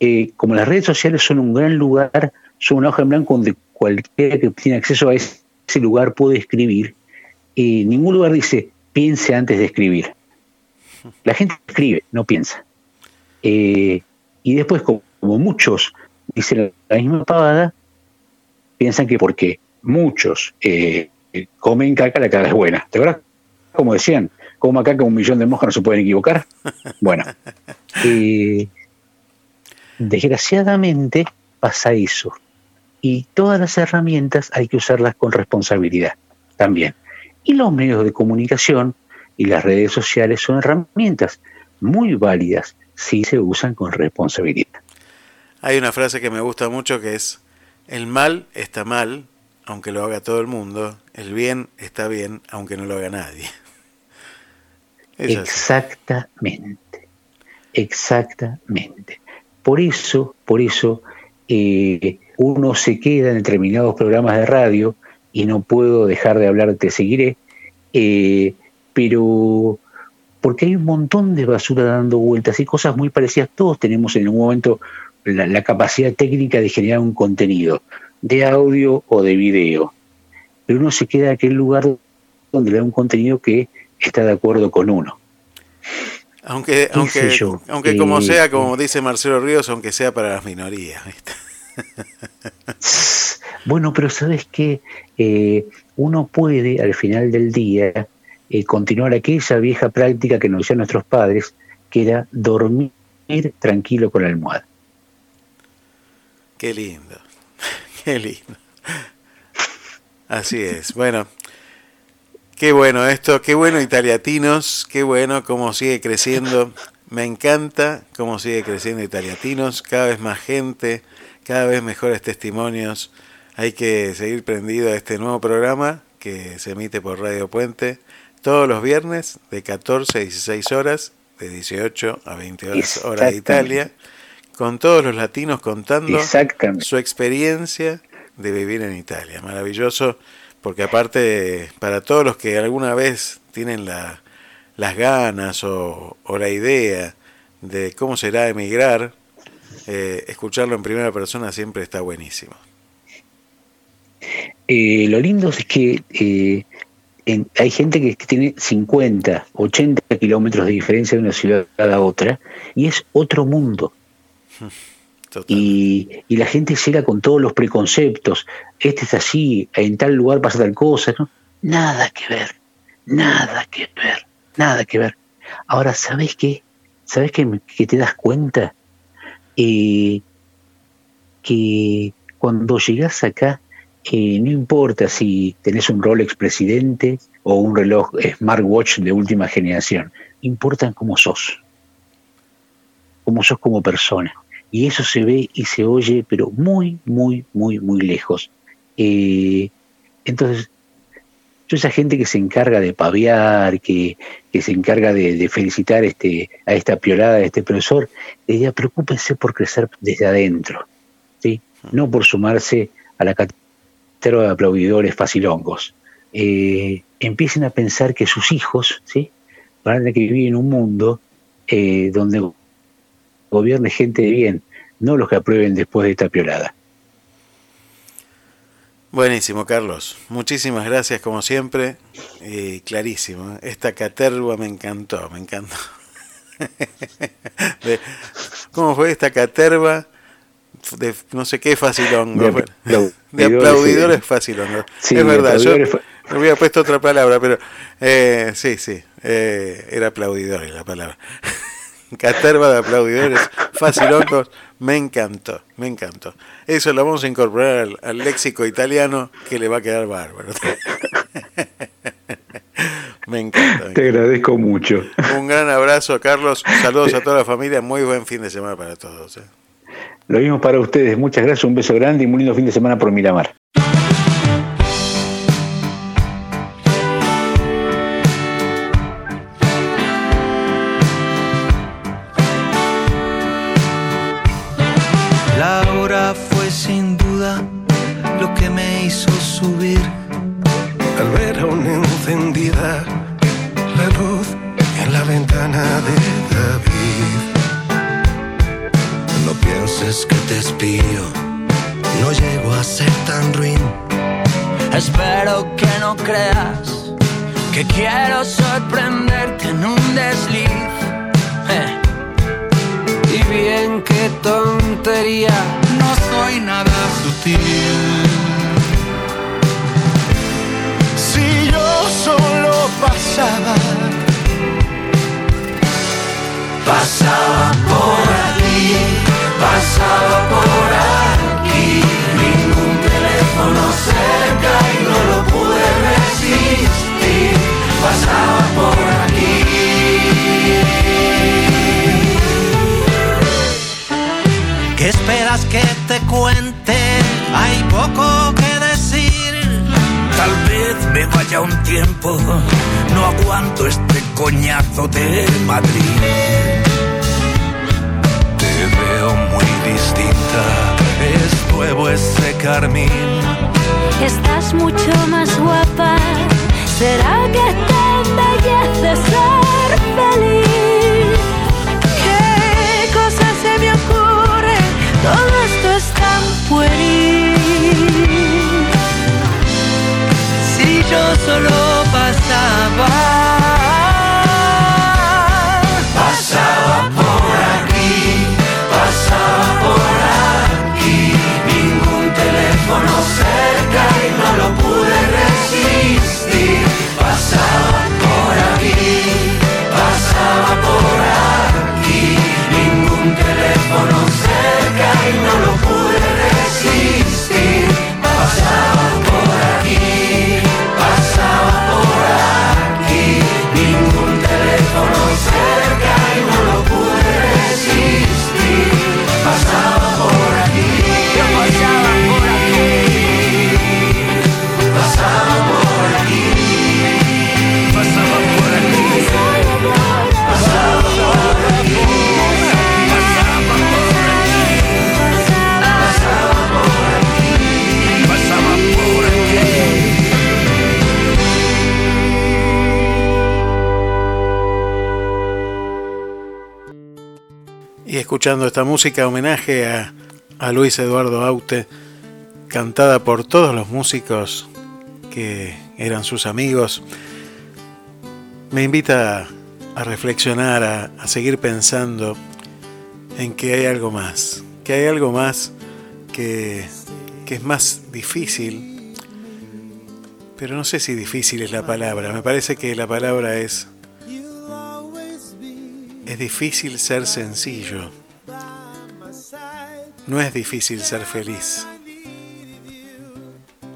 eh, como las redes sociales son un gran lugar, son una hoja en blanco donde cualquiera que tiene acceso a ese, ese lugar puede escribir, eh, ningún lugar dice piense antes de escribir. La gente escribe, no piensa. Eh, y después, como, como muchos dicen la misma pavada, piensan que porque muchos eh, comen caca, la caca es buena. ¿Te acuerdas? Como decían, como caca un millón de moscas no se pueden equivocar. Bueno, eh, desgraciadamente pasa eso. Y todas las herramientas hay que usarlas con responsabilidad también. Y los medios de comunicación y las redes sociales son herramientas muy válidas si se usan con responsabilidad. Hay una frase que me gusta mucho que es, el mal está mal, aunque lo haga todo el mundo, el bien está bien, aunque no lo haga nadie. Es. Exactamente, exactamente. Por eso, por eso eh, uno se queda en determinados programas de radio y no puedo dejar de hablar, te seguiré, eh, pero porque hay un montón de basura dando vueltas y cosas muy parecidas. Todos tenemos en algún momento la, la capacidad técnica de generar un contenido de audio o de video, pero uno se queda en aquel lugar donde le da un contenido que está de acuerdo con uno. Aunque, ¿Qué aunque, yo? aunque como Eh, sea, como dice Marcelo Ríos, aunque sea para las minorías. ¿viste? Bueno, pero sabes que uno puede al final del día eh, continuar aquella vieja práctica que nos decían nuestros padres, que era dormir tranquilo con la almohada. Qué lindo, qué lindo. Así es. Bueno, qué bueno esto, qué bueno Italiatinos, qué bueno cómo sigue creciendo. Me encanta cómo sigue creciendo Italiatinos, cada vez más gente, cada vez mejores testimonios. Hay que seguir prendido a este nuevo programa que se emite por Radio Puente todos los viernes de 14 a 16 horas, de 18 a 20 horas hora de Italia, con todos los latinos contando su experiencia de vivir en Italia. Maravilloso, porque aparte, para todos los que alguna vez tienen la, las ganas o, o, la idea de cómo será emigrar, eh, escucharlo en primera persona siempre está buenísimo. Eh, lo lindo es que eh, en, hay gente que tiene 50, 80 kilómetros de diferencia de una ciudad a la otra y es otro mundo. Y, y, la gente llega con todos los preconceptos. Este es así, en tal lugar pasa tal cosa. ¿no? Nada que ver, nada que ver, nada que ver. Ahora, ¿sabes qué? ¿Sabes qué, que te das cuenta? Eh, que cuando llegas acá, eh, no importa si tenés un Rolex presidente o un reloj smartwatch de última generación, importan cómo sos, cómo sos como persona y eso se ve y se oye, pero muy, muy, muy, muy lejos. Eh, entonces, yo esa gente que se encarga de paviar, que, que se encarga de, felicitar este, a esta piolada de este profesor, ella preocúpense por crecer desde adentro, ¿sí? no por sumarse a la categoría de aplaudidores facilongos. Eh, empiecen a pensar que sus hijos ¿sí? van a tener que vivir en un mundo eh, donde gobierne gente de bien, no los que aprueben después de esta piolada. Buenísimo, Carlos. Muchísimas gracias, como siempre. Y clarísimo. Esta caterva me encantó, me encantó. ¿Cómo fue esta caterva? De no sé qué facilongo. De, aplaudidores facilongo. es verdad, yo me había puesto otra palabra, pero eh, sí, sí, eh, era aplaudidores la palabra. Caterva de aplaudidores facilocos, me encantó, me encantó. Eso lo vamos a incorporar al, léxico italiano que le va a quedar bárbaro. me encanta. Te agradezco mucho. Un gran abrazo, Carlos. Saludos a toda la familia. Muy buen fin de semana para todos. ¿eh? Lo mismo para ustedes. Muchas gracias. Un beso grande y muy lindo fin de semana por Miramar. Espero que no creas que quiero sorprenderte en un desliz. Eh. Y bien, qué tontería no soy nada sutil. Si yo solo pasaba, pasaba por aquí, pasaba por aquí, pasaba por aquí. ¿Qué esperas que te cuente? Hay poco que decir. Tal vez me vaya un tiempo, no aguanto este coñazo de Madrid. Te veo muy distinta, es nuevo ese carmín. Estás mucho más guapa, ¿será que te embellece ser feliz? ¿Qué cosas se me ocurren? todo esto es tan pueril. Si yo solo pasaba, pasaba por aquí, pasaba por aquí, ningún teléfono cerca Escuchando esta música, homenaje a, Luis Eduardo Aute, cantada por todos los músicos que eran sus amigos, me invita a reflexionar, a, a, seguir pensando en que hay algo más, que hay algo más que, que es más difícil, pero no sé si difícil es la palabra, me parece que la palabra es, es difícil ser sencillo, no es difícil ser feliz,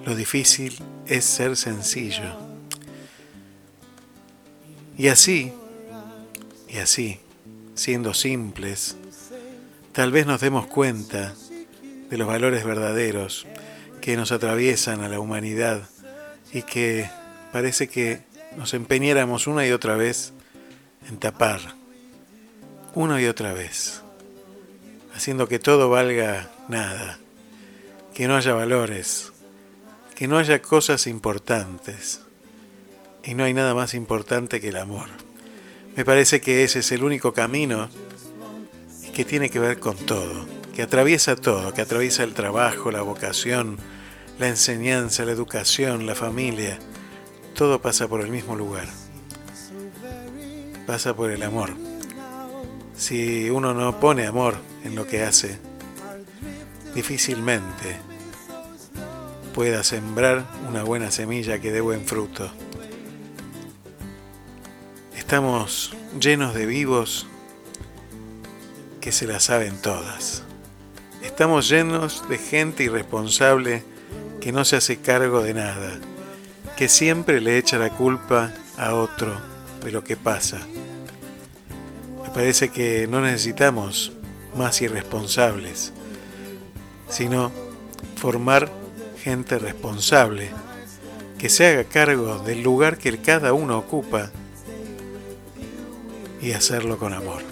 lo difícil es ser sencillo. Y así, y así, siendo simples, tal vez nos demos cuenta de los valores verdaderos que nos atraviesan a la humanidad y que parece que nos empeñáramos una y otra vez en tapar, una y otra vez, haciendo que todo valga nada, que no haya valores, que no haya cosas importantes. Y no hay nada más importante que el amor. Me parece que ese es el único camino que tiene que ver con todo, que atraviesa todo, que atraviesa el trabajo, la vocación, la enseñanza, la educación, la familia. Todo pasa por el mismo lugar. Pasa por el amor. Si uno no pone amor en lo que hace, difícilmente pueda sembrar una buena semilla que dé buen fruto. Estamos llenos de vivos que se la saben todas. Estamos llenos de gente irresponsable que no se hace cargo de nada, que siempre le echa la culpa a otro de lo que pasa. Me parece que no necesitamos más irresponsables, sino formar gente responsable, que se haga cargo del lugar que cada uno ocupa y hacerlo con amor.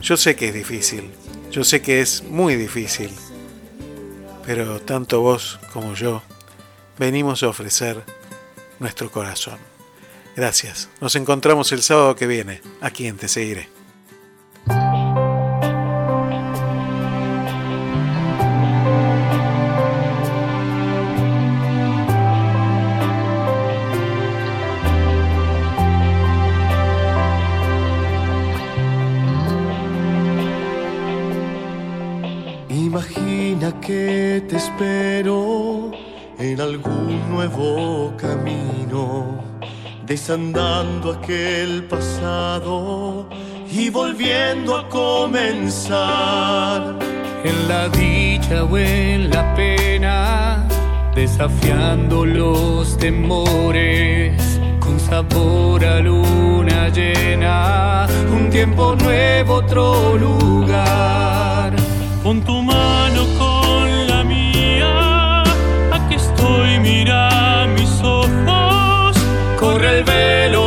Yo sé que es difícil, yo sé que es muy difícil, pero tanto vos como yo venimos a ofrecer nuestro corazón. Gracias, nos encontramos el sábado que viene, aquí en Te Seguiré. que te espero en algún nuevo camino, desandando aquel pasado y volviendo a comenzar. En la dicha o en la pena, desafiando los temores, con sabor a luna llena, un tiempo nuevo, otro lugar. Con tu Corre el velo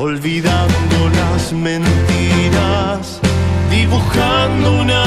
olvidando las mentiras, dibujando una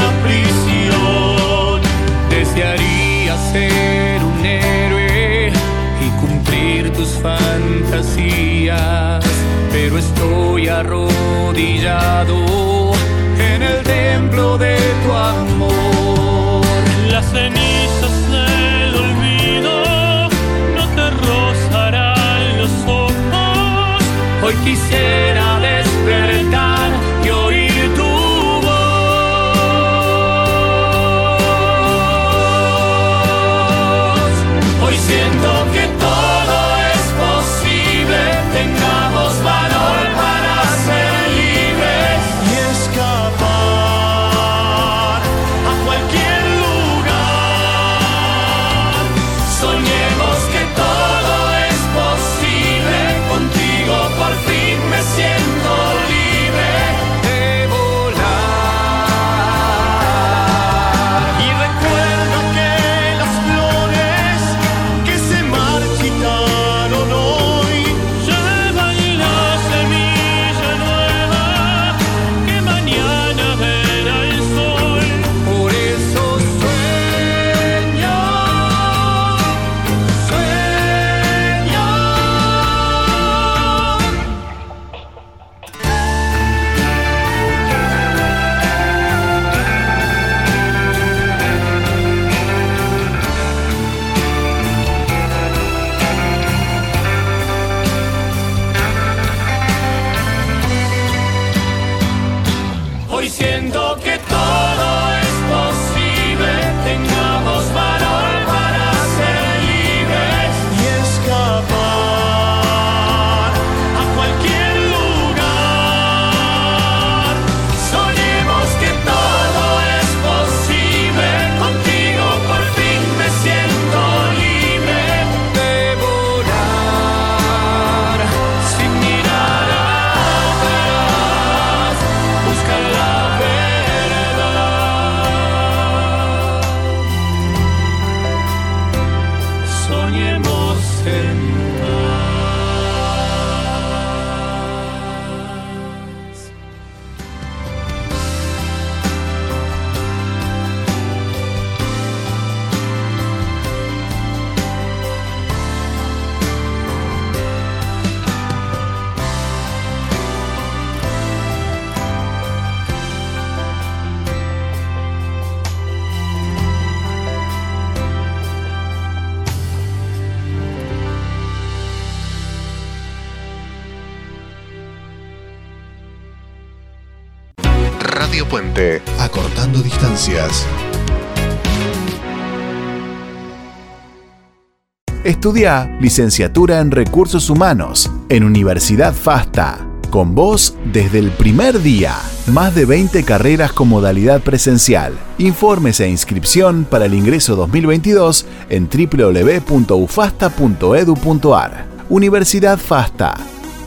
Estudia licenciatura en Recursos Humanos en Universidad FASTA. Con vos desde el primer día. Más de 20 carreras con modalidad presencial. Informes e inscripción para el ingreso 2022 en www.ufasta.edu.ar. Universidad FASTA.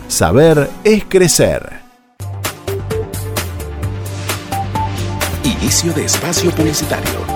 Saber es crecer. Inicio de espacio publicitario.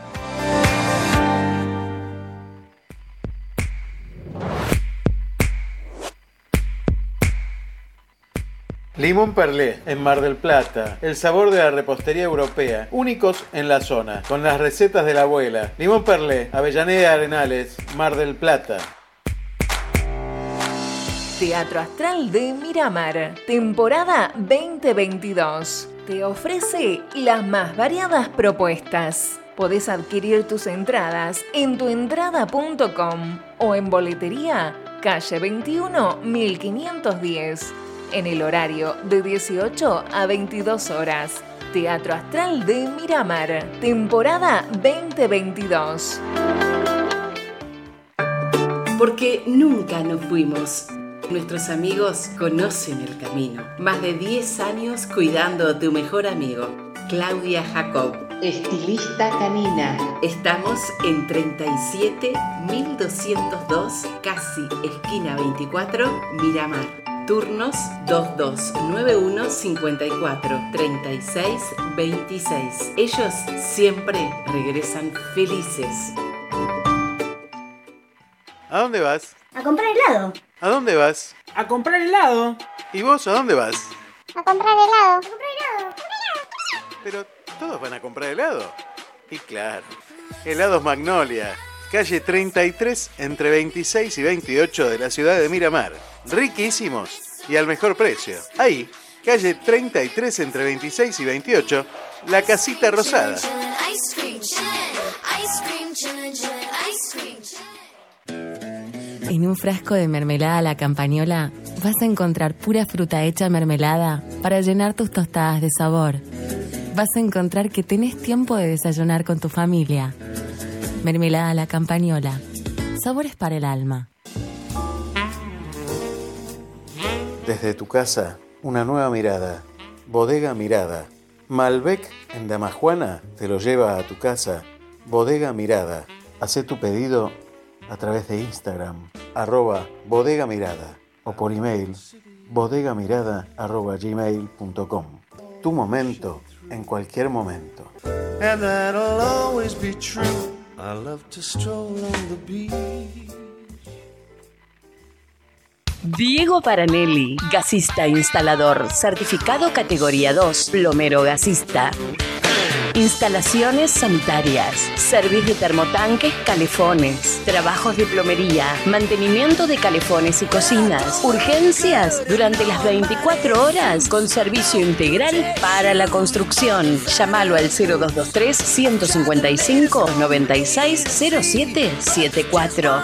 Limón Perlé, en Mar del Plata. El sabor de la repostería europea. Únicos en la zona. Con las recetas de la abuela. Limón Perlé, Avellaneda Arenales, Mar del Plata. Teatro Astral de Miramar, temporada 2022. Te ofrece las más variadas propuestas. Podés adquirir tus entradas en tuentrada.com o en boletería calle 21 1510 en el horario de 18 a 22 horas. Teatro Astral de Miramar, temporada 2022. Porque nunca nos fuimos. Nuestros amigos conocen el camino. Más de 10 años cuidando a tu mejor amigo. Claudia Jacob, estilista canina. Estamos en 37 1202, casi esquina 24, Miramar. Turnos 2291 54 36 26. Ellos siempre regresan felices. ¿A dónde vas? A comprar helado. ¿A dónde vas? A comprar helado. ¿Y vos a dónde vas? A comprar helado. Pero todos van a comprar helado. Y claro, helados Magnolia, calle 33 entre 26 y 28 de la ciudad de Miramar. Riquísimos y al mejor precio. Ahí, calle 33 entre 26 y 28, la casita rosada. En un frasco de mermelada la campañola vas a encontrar pura fruta hecha mermelada para llenar tus tostadas de sabor. Vas a encontrar que tenés tiempo de desayunar con tu familia. Mermelada la campañola. Sabores para el alma. Desde tu casa, una nueva mirada. Bodega Mirada. Malbec en Damajuana te lo lleva a tu casa. Bodega Mirada. Haz tu pedido a través de Instagram, arroba bodega mirada o por email bodegamirada arroba gmail.com. Tu momento en cualquier momento. And that'll always be true. I love to stroll on the beach. Diego Paranelli, gasista instalador, certificado categoría 2, plomero gasista. Instalaciones sanitarias, servicio de termotanques, calefones, trabajos de plomería, mantenimiento de calefones y cocinas, urgencias durante las 24 horas con servicio integral para la construcción. Llámalo al 0223 155 96 0774.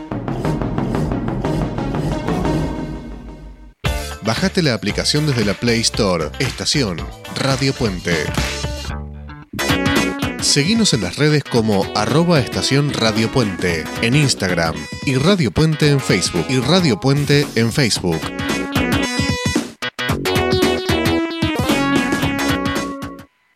Bajate la aplicación desde la Play Store. Estación Radio Puente. Seguinos en las redes como arroba estación Radio Puente en Instagram y Radio Puente en Facebook y Radio Puente en Facebook.